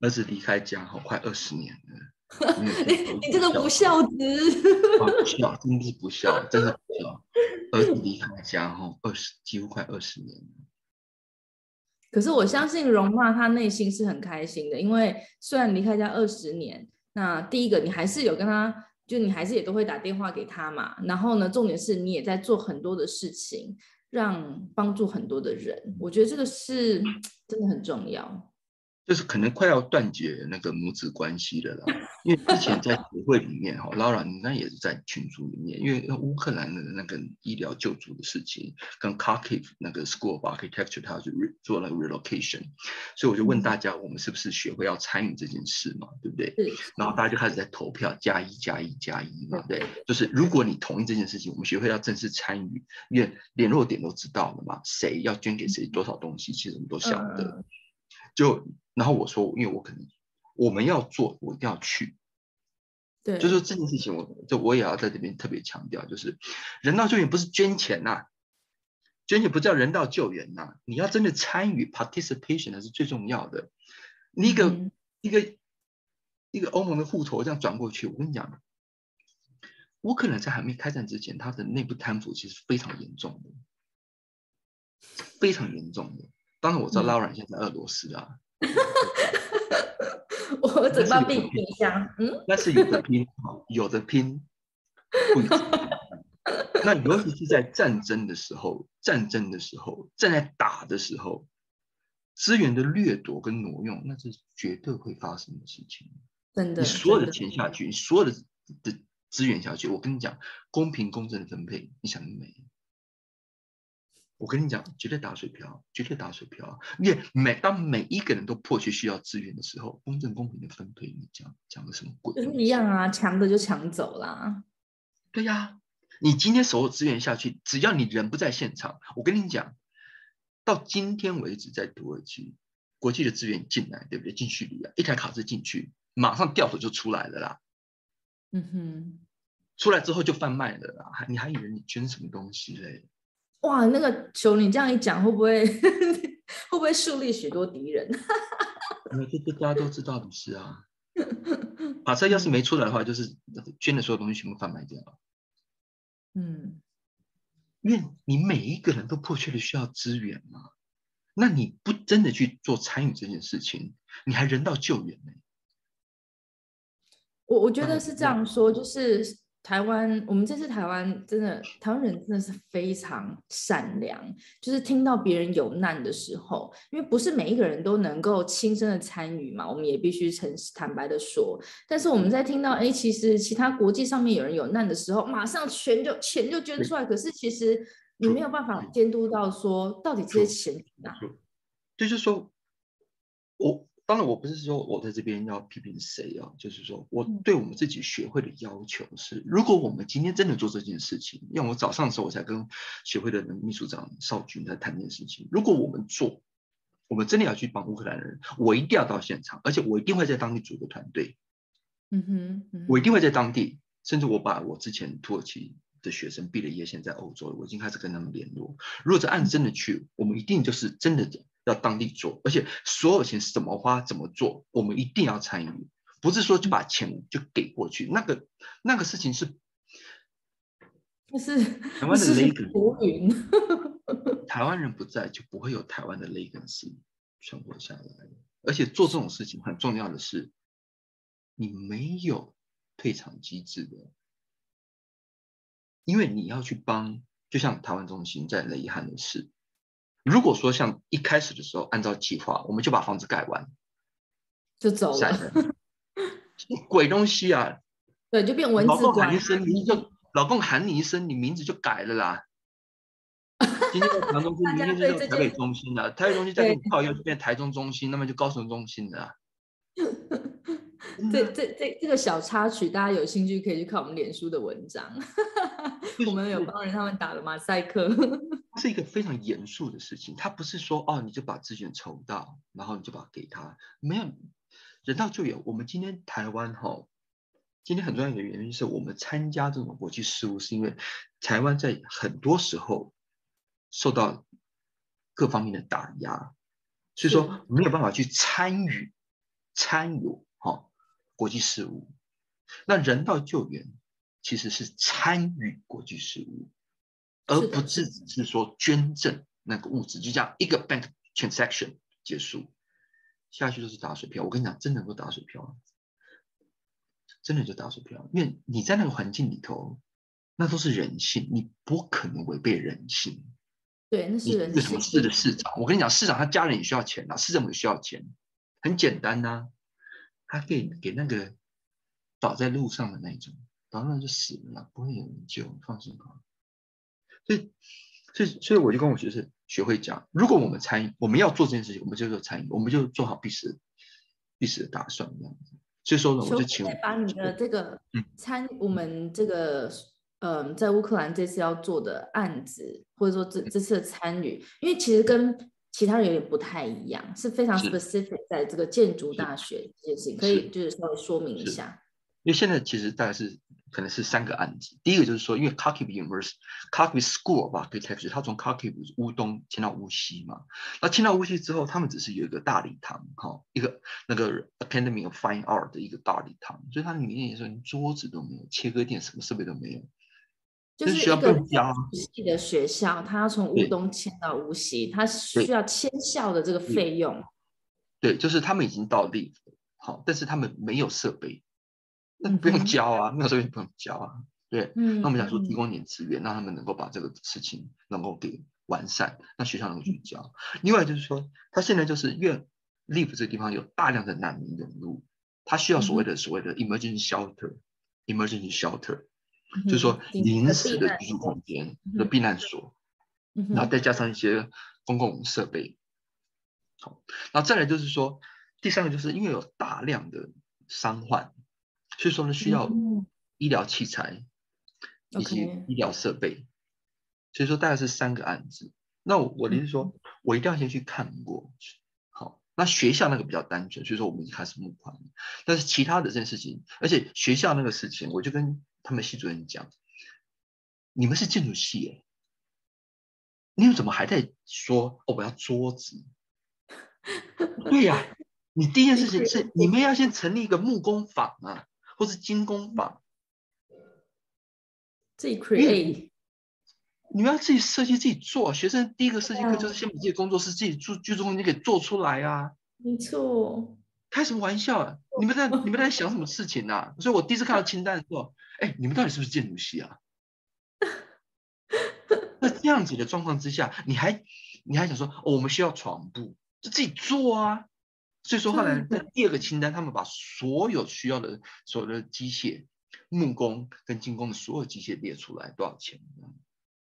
儿子离开家好快二十年了。你你这个不孝子，不孝，真的是不孝，真的不孝。儿子离开家哈二十几乎快二十年了。可是我相信容妈她内心是很开心的，因为虽然离开家二十年，那第一个你还是有跟他，就你还是也都会打电话给他嘛。然后呢，重点是你也在做很多的事情，让帮助很多的人。我觉得这个是 真的很重要。就是可能快要断绝那个母子关系了啦，因为之前在协会里面哈，Laura 你那也是在群组里面，因为乌克兰的那个医疗救助的事情，跟 Kharkiv 那个 School of Architecture 他就做了 relocation，所以我就问大家，我们是不是学会要参与这件事嘛，对不对？然后大家就开始在投票，加一加一加一嘛，对，就是如果你同意这件事情，我们学会要正式参与，因为联络点都知道了嘛，谁要捐给谁多少东西，其实我们都晓得，就。然后我说，因为我可能我们要做，我一定要去。对，就是这件事情，我就我也要在这边特别强调，就是人道救援不是捐钱呐，捐钱不叫人道救援呐，你要真的参与，participation 才是最重要的。你一个一个一个欧盟的户头这样转过去，我跟你讲，乌克兰在还没开战之前，他的内部贪腐其实非常严重的，非常严重的。当然我知道拉软现在在俄罗斯啊。我嘴巴闭一下，嗯，那是有的拼，有的拼，不那尤其是在战争的时候，战争的时候，正在打的时候，资源的掠夺跟挪用，那是绝对会发生的事情。真的，你所有的钱下去，你所有的的资源下去，我跟你讲，公平公正的分配，你想没？我跟你讲，绝对打水漂，绝对打水漂。因为每当每一个人都迫切需要资源的时候，公正公平的分配，你讲讲的什么鬼？一样啊，强的就抢走啦。对呀，你今天所有资源下去，只要你人不在现场，我跟你讲，到今天为止，在土耳其，国际的资源进来，对不对？进叙利亚，一台卡车进去，马上掉头就出来了啦。嗯哼，出来之后就贩卖了啦，还你还以为你捐什么东西嘞？哇，那个球你这样一讲，会不会 会不会树立许多敌人？那这这大家都知道的事啊。马车要是没出来的话，就是捐的所有东西全部贩卖掉了。嗯，因为你每一个人都迫切的需要资源嘛，那你不真的去做参与这件事情，你还人道救援呢？我我觉得是这样说，就是。台湾，我们这次台湾真的，台湾人真的是非常善良。就是听到别人有难的时候，因为不是每一个人都能够亲身的参与嘛，我们也必须诚实坦白的说。但是我们在听到，哎，其实其他国际上面有人有难的时候，马上钱就钱就捐出来。可是其实你没有办法监督到说，到底这些钱去哪？就是说，我。当然，我不是说我在这边要批评谁啊，就是说我对我们自己学会的要求是：如果我们今天真的做这件事情，因为我早上的时候我才跟学会的秘书长邵军在谈这件事情。如果我们做，我们真的要去帮乌克兰人，我一定要到现场，而且我一定会在当地组个团队。嗯哼，我一定会在当地，甚至我把我之前土耳其的学生毕了业，现在欧洲，我已经开始跟他们联络。如果这案子真的去，我们一定就是真的。要当地做，而且所有钱是怎么花、怎么做，我们一定要参与，不是说就把钱就给过去。那个那个事情是，那是台湾的 legacy，台湾人不在就不会有台湾的 legacy 存活下来。而且做这种事情很重要的是，你没有退场机制的，因为你要去帮，就像台湾中心在雷汉的事。如果说像一开始的时候按照计划，我们就把房子盖完，就走了，鬼东西啊！对，就变文字喊一声，你就老公喊你一声，你名字就改了啦。今天在台中中心，明天就叫台北中心了。台北中心再给你套一下就变台中中心，那么就高雄中心了。这这这这个小插曲，大家有兴趣可以去看我们脸书的文章。我们有帮人他们打了马赛克。是一个非常严肃的事情，他不是说哦，你就把资源筹到，然后你就把它给他。没有人道救援，我们今天台湾哈，今天很重要的原因是我们参加这种国际事务，是因为台湾在很多时候受到各方面的打压，所以说没有办法去参与参与哈国际事务。那人道救援其实是参与国际事务。而不是只是说捐赠那个物质，就这样一个 bank transaction 结束，下去就是打水漂。我跟你讲，真的够打水漂，真的就打水漂。因为你在那个环境里头，那都是人性，你不可能违背人性。对，那是人性。什么市的市长？我跟你讲，市长他家人也需要钱啊，市政府也需要钱，很简单呐，他可以给那个倒在路上的那种，倒那就死了，不会有人救，放心吧。所以。所以，所以我就跟我学生学会讲，如果我们参与，我们要做这件事情，我们就做参与，我们就做好必死、必死的打算这样子。所以说呢，我就请把你的这个参，我们这个嗯，在乌克兰这次要做的案子，或者说这这次的参与，因为其实跟其他人有点不太一样，是非常 specific 在这个建筑大学这件事情，可以就是稍微说明一下。因为现在其实大概是。可能是三个案子。第一个就是说，因为 Kharkiv University、Kharkiv School of Architecture，它从 Kharkiv 乌东迁到乌西嘛。那迁到乌西之后，他们只是有一个大礼堂，哈，一个那个 Academy of Fine Art 的一个大礼堂，所以它里面也是连桌子都没有，切割店什么设备都没有，就是一个系的学校，他要从乌东迁到无锡，他需要迁校的这个费用。对，就是他们已经到地，好，但是他们没有设备。那不用交啊，那时候不用交啊，对，那我们想说提供点资源，让他们能够把这个事情能够给完善，那学校能够去教。另外就是说，他现在就是越 live 这个地方有大量的难民涌入，他需要所谓的所谓的 emergency shelter，emergency shelter，就是说临时的居住空间的避难所，然后再加上一些公共设备。好，然后再来就是说，第三个就是因为有大量的伤患。所以说呢，需要医疗器材以及医疗设备，所以说大概是三个案子。那我我的意思说，我一定要先去看过。好，那学校那个比较单纯，所以说我们已经开始募款。但是其他的这件事情，而且学校那个事情，我就跟他们系主任讲：你们是建筑系耶，你们怎么还在说哦我要桌子？对呀，你第一件事情 是你们要先成立一个木工坊啊。或是金工坊，自己 create，你们要自己设计、自己做。学生第一个设计课就是先把自己工作室、自己住居住空间给做出来啊！没错，开什么玩笑？啊？你们在你们在想什么事情呢？所以我第一次看到清单的时候，哎，你们到底是不是建筑系啊？那这样子的状况之下，你还你还想说，哦，我们需要床铺，就自己做啊！所以说后来在第二个清单，他们把所有需要的所有的机械、木工跟精工的所有机械列出来，多少钱？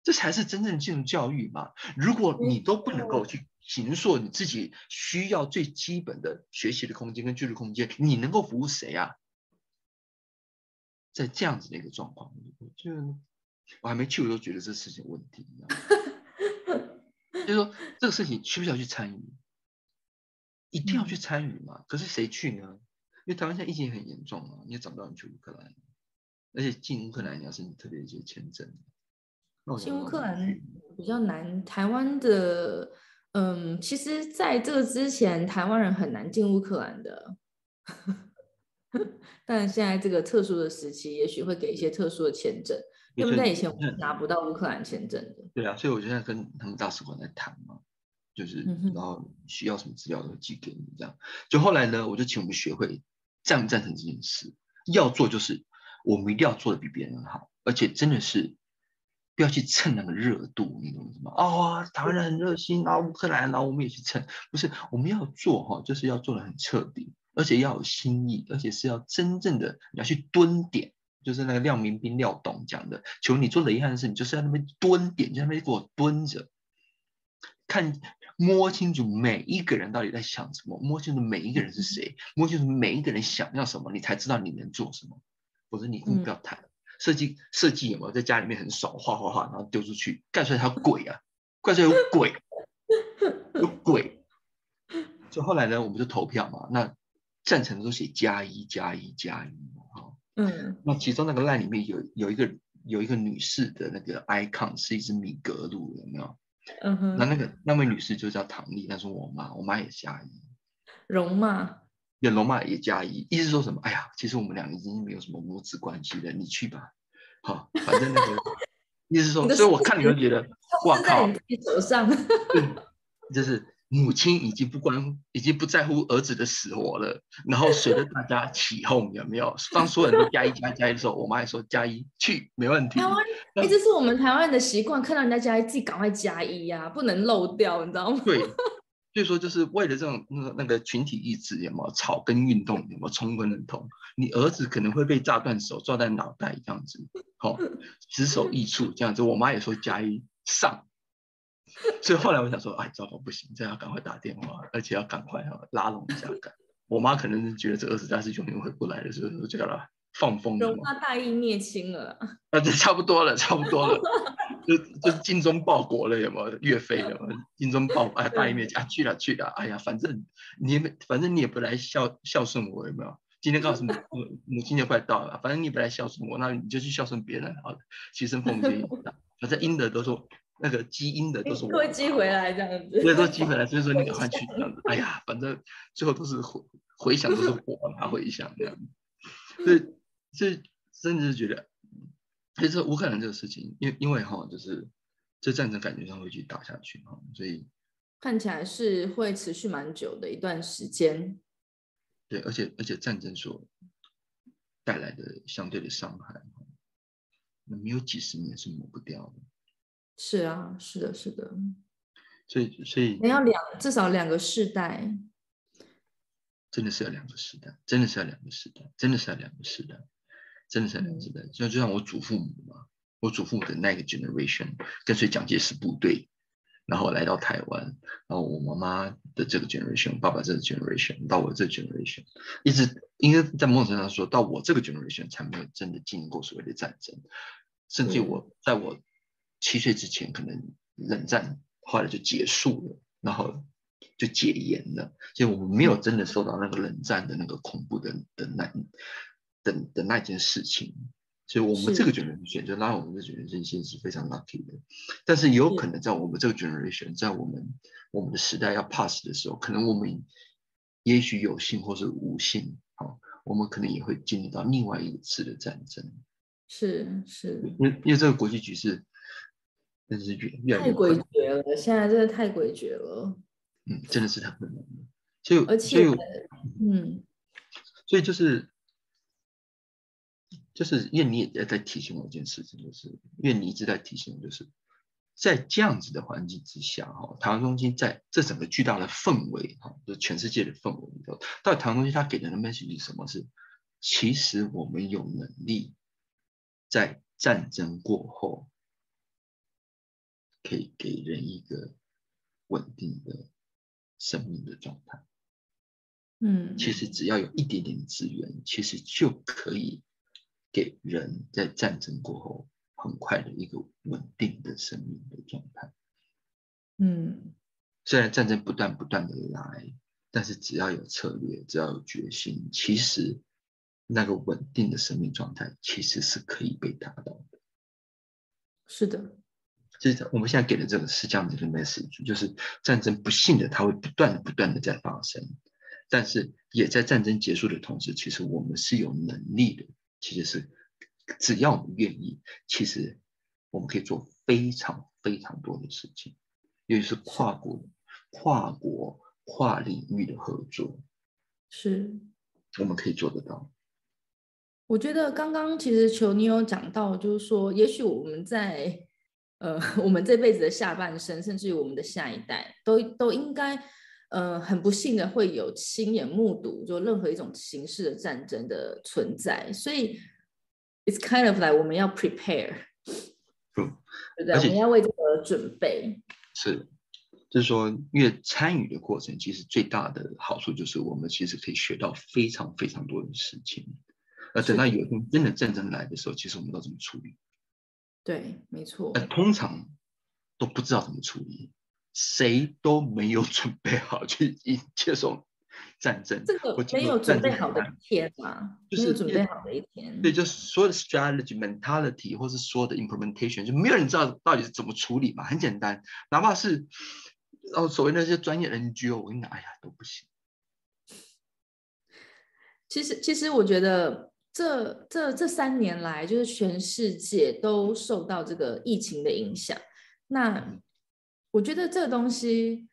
这才是真正进入教育嘛！如果你都不能够去形塑你自己需要最基本的学习的空间跟居住空间，你能够服务谁啊？在这样子的一个状况，就我还没去，我都觉得这事情有问题。就是说这个事情需不需要去参与？一定要去参与嘛？可是谁去呢？因为台湾现在疫情很严重啊，你也找不到人去乌克兰，而且进乌克兰你要申请特别一些签证。进乌克兰比较难。台湾的，嗯，其实在这个之前，台湾人很难进乌克兰的。但现在这个特殊的时期，也许会给一些特殊的签证，因为在以前我们拿不到乌克兰签证的。对啊，所以我现在跟他们大使馆在谈嘛。就是，然后需要什么资料都寄给你，这样。就后来呢，我就请我们学会赞不赞成这件事。要做就是，我们一定要做的比别人好，而且真的是不要去蹭那个热度，你懂吗？哦，台湾人很热心啊，乌克兰，然后我们也去蹭，不是我们要做哈，就是要做的很彻底，而且要有新意，而且是要真正的你要去蹲点，就是那个廖明斌廖董讲的，求你做的遗憾的事，你就是在那边蹲点，在那边给我蹲着。看摸清楚每一个人到底在想什么，摸清楚每一个人是谁，摸清楚每一个人想要什么，你才知道你能做什么。否则你不要谈设计，设计有没有在家里面很爽，画画画，然后丢出去，干出来他鬼啊，怪出来有鬼，有鬼。就后来呢，我们就投票嘛，那赞成的都写加一加一加一哈。嗯。那其中那个烂里面有有一个有一个女士的那个 icon 是一只米格鲁，有没有？嗯哼，那那个那位女士就叫唐丽，那是我妈，我妈也加一，容嘛，也容妈也加一，意思说什么？哎呀，其实我们两个已经没有什么母子关系了，你去吧，好，反正那个意思说，所以我看你就觉得，哇靠，手上，就是母亲已经不关，已经不在乎儿子的死活了。然后随着大家起哄，有没有？当所有人都加一加加一的时候，我妈也说加一去，没问题。台湾，哎，这是我们台湾的习惯，看到人家加一，自己赶快加一呀，不能漏掉，你知道吗？对，所以说就是为了这种那个那个群体意志，有没有草根运动，有没有充分认同？你儿子可能会被炸断手，撞在脑袋这样子，好，只手一处这样子。我妈也说加一上。所以后来我想说，哎，糟糕，不行，这要赶快打电话，而且要赶快哈拉拢一下。我妈可能是觉得这二十家是永远回不来的，所以就叫她放风。容他大义灭亲了。啊，这差不多了，差不多了，就就精忠报国了，有没有？岳飞有没有？精忠报哎，大义灭亲啊，去了去了，哎呀，反正你也反正你也不来孝孝顺我，有没有？今天告诉母母 母亲节快到了，反正你不来孝顺我，那你就去孝顺别人好了，牺牲奉献。反正阴的都说。那个基因的都是我，会寄回来这样子，所以说寄回来，所以说你赶快去这样子。哎呀，反正最后都是回回想，都是我拿回想这样子。所以，所以甚至是觉得，其实乌克兰这个事情，因因为哈，就是这战争感觉上会去打下去哈，所以看起来是会持续蛮久的一段时间。对，而且而且战争所带来的相对的伤害，那没有几十年是抹不掉的。是啊，是的，是的，所以所以你要两至少两个世代，真的是要两个世代，真的是要两个世代，真的是要两个世代，真的是要两个世代。就就像我祖父母嘛，我祖父母的那个 generation 跟随蒋介石部队，然后来到台湾，然后我妈妈的这个 generation，爸爸这个 generation，到我这 generation，一直应该在某种程度上说到我这个 generation 才没有真的经历过所谓的战争，甚至我在我。七岁之前，可能冷战后来就结束了，然后就解严了，所以我们没有真的受到那个冷战的那个恐怖的的那的的那件事情，所以我们这个 generation 就拉我们的 generation 是非常 lucky 的，但是有可能在我们这个 generation，在我们我们的时代要 pass 的时候，可能我们也许有幸或是无幸，好，我们可能也会经历到另外一次的战争，是是，因为因为这个国际局势。真是越越太诡谲了，现在真的太诡谲了。嗯，真的是太困难了。所以，而且，嗯，所以就是，就是愿你也在提醒我一件事情，就是愿你一直在提醒我，就是在这样子的环境之下，哈，台湾中心在这整个巨大的氛围，哈，就全世界的氛围里头，到底台湾中心它给人的 message 是什么？是其实我们有能力在战争过后。可以给人一个稳定的生命的状态。嗯，其实只要有一点点资源，其实就可以给人在战争过后很快的一个稳定的生命的状态。嗯，虽然战争不断不断的来，但是只要有策略，只要有决心，其实那个稳定的生命状态其实是可以被达到的。是的。就是我们现在给的这个是这样子的 message，就是战争不幸的它会不断的不断的在发生，但是也在战争结束的同时，其实我们是有能力的，其实是只要我们愿意，其实我们可以做非常非常多的事情，尤其是跨国、跨国、跨领域的合作，是我们可以做得到。我觉得刚刚其实球你有讲到，就是说，也许我们在呃，我们这辈子的下半生，甚至于我们的下一代，都都应该，呃，很不幸的会有亲眼目睹，就任何一种形式的战争的存在。所以，it's kind of like 我们要 prepare，嗯，对不对？我们要为这个准备。是，就是说，越参与的过程，其实最大的好处就是我们其实可以学到非常非常多的事情。而等到有一天真的战争来的时候，其实我们都怎么处理？对，没错。通常都不知道怎么处理，谁都没有准备好去接受战争。这个没有准备好的一天嘛，就是准备好的一天。对，就所有的 strategy、mentality 或是所有的 implementation，就没有人知道到底是怎么处理嘛。很简单，哪怕是哦所谓那些专业 NGO，我跟你讲，哎呀都不行。其实，其实我觉得。这这这三年来，就是全世界都受到这个疫情的影响。那我觉得这个东西，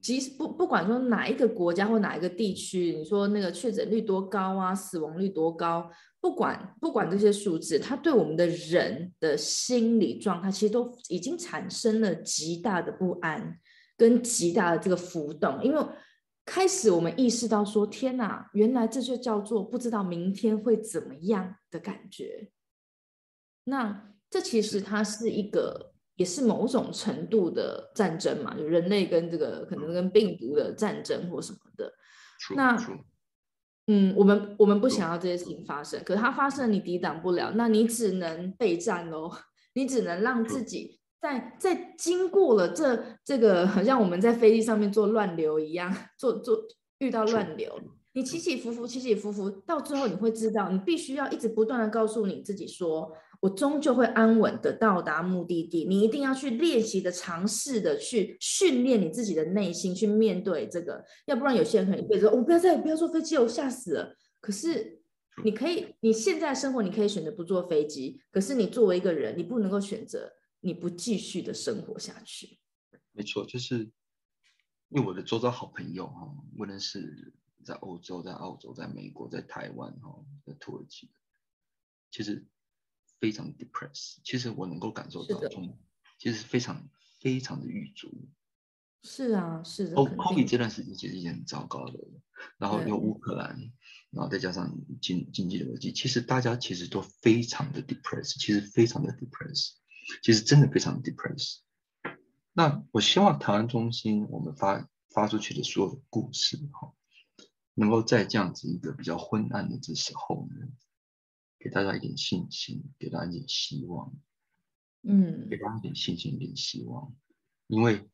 即使不不管说哪一个国家或哪一个地区，你说那个确诊率多高啊，死亡率多高，不管不管这些数字，它对我们的人的心理状态，其实都已经产生了极大的不安跟极大的这个浮动，因为开始我们意识到说，天哪，原来这就叫做不知道明天会怎么样的感觉。那这其实它是一个。也是某种程度的战争嘛，就人类跟这个可能跟病毒的战争或什么的。那，嗯，我们我们不想要这些事情发生，可是它发生，你抵挡不了，那你只能备战喽。你只能让自己在在经过了这这个，好像我们在飞机上面做乱流一样，做做遇到乱流，你起起伏伏，起起伏伏，到最后你会知道，你必须要一直不断的告诉你自己说。我终究会安稳的到达目的地。你一定要去练习的、尝试的去训练你自己的内心，去面对这个。要不然，有些人可能一辈子，我不要再不要坐飞机，我吓死了。可是，你可以，你现在生活，你可以选择不坐飞机。可是，你作为一个人，你不能够选择你不继续的生活下去。没错，就是因为我的周遭好朋友哈，无论是在欧洲、在澳洲、在美国、在台湾哈、在土耳其，其实。非常 depressed，其实我能够感受到，从其实非常非常的郁卒。是啊，是的。欧欧比这段时间其实已经很糟糕的，然后有乌克兰，然后再加上经经济的危机，其实大家其实都非常的 depressed，其实非常的 depressed，其实真的非常 depressed。那我希望台湾中心我们发发出去的所有的故事哈，能够在这样子一个比较昏暗的这时候呢。给大家一点信心，给大家一点希望，嗯，给大家一点信心，一点希望。因为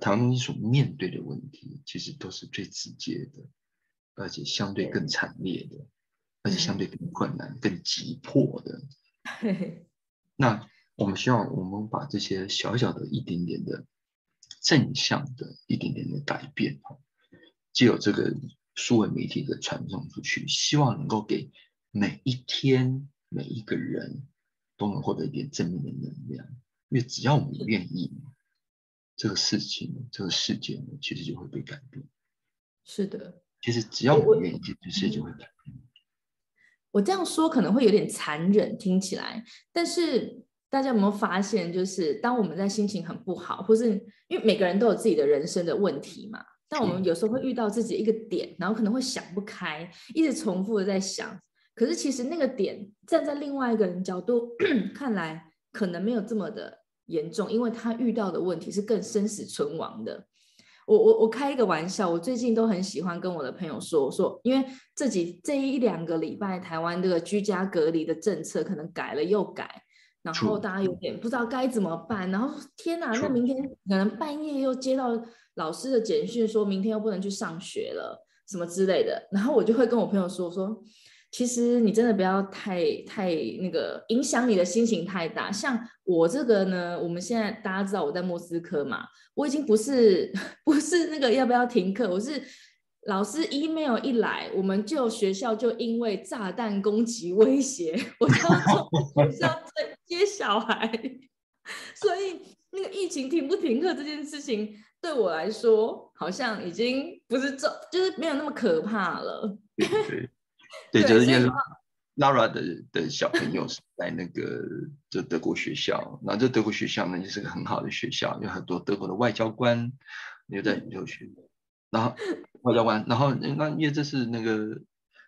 台湾中心所面对的问题，其实都是最直接的，而且相对更惨烈的，而且相对更困难、更急迫的。那我们希望，我们把这些小小的一点点的正向的一点点的改变，哈，既有这个数位媒体的传送出去，希望能够给。每一天，每一个人都能获得一点正面的能量，因为只要我们愿意，这个事情、这个世界呢，其实就会被改变。是的，其实只要我们愿意，这世界就会改变。我这样说可能会有点残忍，听起来，但是大家有没有发现，就是当我们在心情很不好，或是因为每个人都有自己的人生的问题嘛，但我们有时候会遇到自己一个点，然后可能会想不开，一直重复的在想。可是其实那个点站在另外一个人角度 看来，可能没有这么的严重，因为他遇到的问题是更生死存亡的。我我我开一个玩笑，我最近都很喜欢跟我的朋友说说，因为这几这一两个礼拜，台湾这个居家隔离的政策可能改了又改，然后大家有点不知道该怎么办。然后天哪，那明天可能半夜又接到老师的简讯，说明天又不能去上学了，什么之类的。然后我就会跟我朋友说说。其实你真的不要太太那个影响你的心情太大。像我这个呢，我们现在大家知道我在莫斯科嘛，我已经不是 不是那个要不要停课，我是老师 email 一来，我们就学校就因为炸弹攻击威胁，我要从学校在接小孩，所以那个疫情停不停课这件事情对我来说，好像已经不是这就是没有那么可怕了。对 对，就是因为 Lara 的的小朋友是在那个就德国学校，那这德国学校呢，也是个很好的学校，有很多德国的外交官留在留学，然后外交官，然后那因为这是那个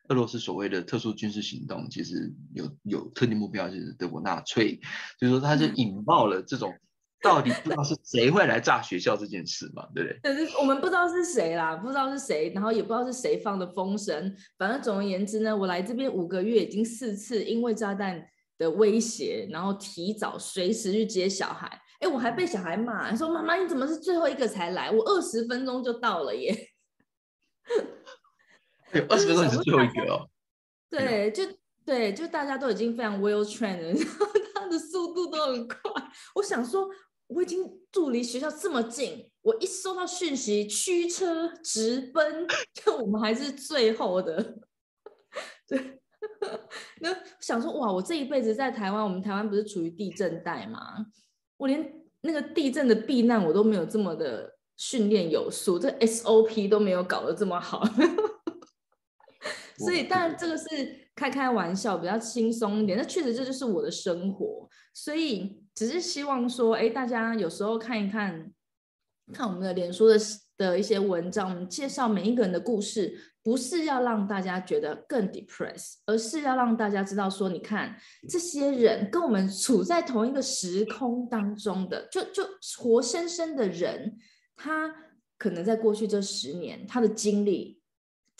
俄罗斯所谓的特殊军事行动，其实有有特定目标，就是德国纳粹，所以说他就引爆了这种。到底不知道是谁会来炸学校这件事嘛？对不对？但是我们不知道是谁啦，不知道是谁，然后也不知道是谁放的风声。反正总而言之呢，我来这边五个月，已经四次因为炸弹的威胁，然后提早随时去接小孩。哎，我还被小孩骂，说妈妈你怎么是最后一个才来？我二十分钟就到了耶。有二十分钟你是最后一个哦。对，就对，就大家都已经非常 well trained，然后他的速度都很快。我想说。我已经住离学校这么近，我一收到讯息，驱车直奔，就我们还是最后的。对，那想说哇，我这一辈子在台湾，我们台湾不是处于地震带吗？我连那个地震的避难我都没有这么的训练有素，这 SOP 都没有搞得这么好。所以，当然这个是开开玩笑，比较轻松一点。那确实这就是我的生活，所以只是希望说，哎，大家有时候看一看，看我们的脸书的的一些文章，我们介绍每一个人的故事，不是要让大家觉得更 depressed，而是要让大家知道说，你看这些人跟我们处在同一个时空当中的，就就活生生的人，他可能在过去这十年，他的经历。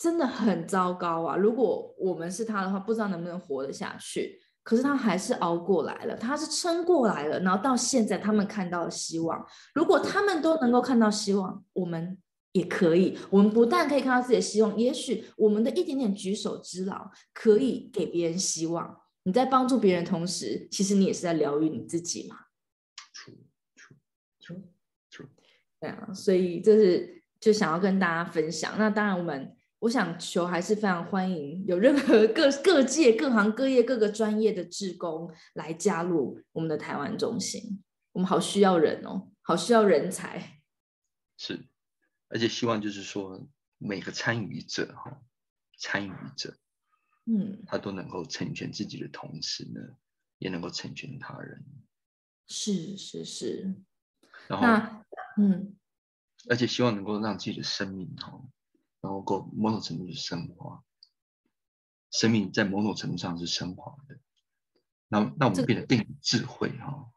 真的很糟糕啊！如果我们是他的话，不知道能不能活得下去。可是他还是熬过来了，他是撑过来了，然后到现在他们看到了希望。如果他们都能够看到希望，我们也可以。我们不但可以看到自己的希望，也许我们的一点点举手之劳可以给别人希望。你在帮助别人同时，其实你也是在疗愈你自己嘛。对啊，所以这是就想要跟大家分享。那当然我们。我想求还是非常欢迎有任何各各界各行各业各个专业的志工来加入我们的台湾中心，我们好需要人哦，好需要人才。是，而且希望就是说每个参与者哈，参与者，嗯，他都能够成全自己的同时呢，也能够成全他人。是是是。然后，嗯，而且希望能够让自己的生命哈。然后够某种程度是升华，生命在某种程度上是升华的。那那我们变得更有智慧哈，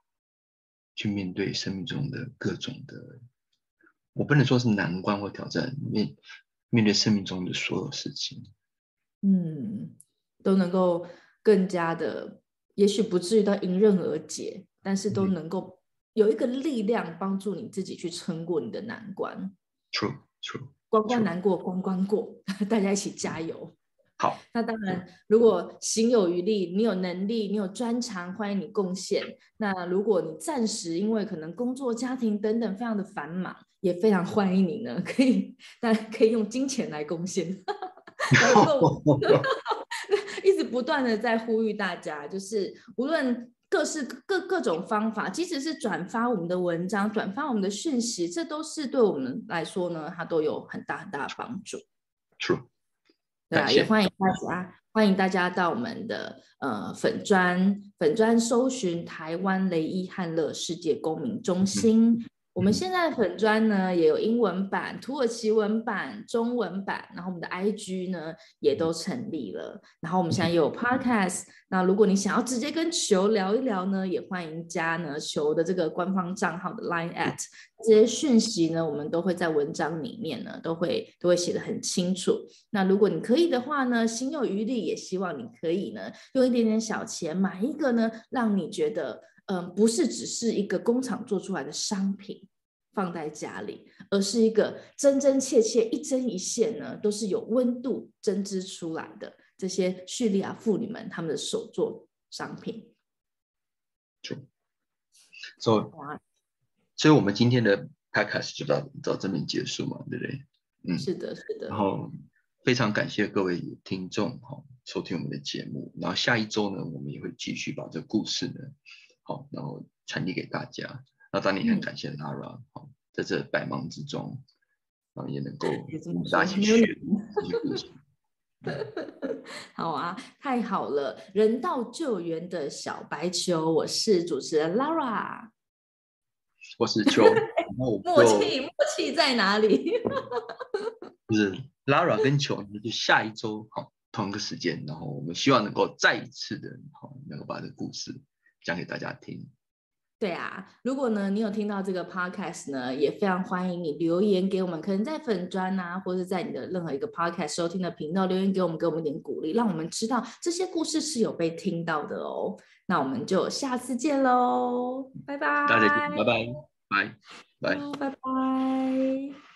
去面对生命中的各种的，我不能说是难关或挑战，面面对生命中的所有事情，嗯，都能够更加的，也许不至于到迎刃而解，但是都能够有一个力量帮助你自己去撑过你的难关。True, true. 关关难过关关过，大家一起加油。好，那当然，如果行有余力，你有能力，你有专长，欢迎你贡献。那如果你暂时因为可能工作、家庭等等非常的繁忙，也非常欢迎你呢，可以，但可以用金钱来贡献。一直不断的在呼吁大家，就是无论。各式各各种方法，即使是转发我们的文章、转发我们的讯息，这都是对我们来说呢，它都有很大很大的帮助。True，对啊，也欢迎大家，欢迎大家到我们的呃粉砖粉砖搜寻台湾雷伊汉乐世界公民中心。我们现在粉砖呢也有英文版、土耳其文版、中文版，然后我们的 IG 呢也都成立了，然后我们现在有 Podcast。那如果你想要直接跟球聊一聊呢，也欢迎加呢球的这个官方账号的 Line at，这些讯息呢我们都会在文章里面呢都会都会写的很清楚。那如果你可以的话呢，心有余力，也希望你可以呢用一点点小钱买一个呢，让你觉得。嗯，不是只是一个工厂做出来的商品放在家里，而是一个真真切切一针一线呢，都是有温度针织出来的这些叙利亚妇女们他们的手作商品。所以，所以我们今天的 podcast 就到到这边结束嘛，对不对？嗯，是的，是的。然后非常感谢各位听众哈，收听我们的节目。然后下一周呢，我们也会继续把这故事呢。好，然后传递给大家。那当然也很感谢 Lara，好，在这百忙之中，然后，也能够 大家一起学。好啊，太好了！人道救援的小白球，我是主持人 Lara，我是球。默契，默契在哪里？就是 Lara 跟球，就下一周好同一个时间，然后我们希望能够再一次的，好能够把这故事。讲给大家听。对啊，如果呢你有听到这个 podcast 呢，也非常欢迎你留言给我们，可能在粉砖啊，或者在你的任何一个 podcast 收听的频道留言给我们，给我们点鼓励，让我们知道这些故事是有被听到的哦。那我们就下次见喽，拜拜。大家拜拜，拜拜，拜拜。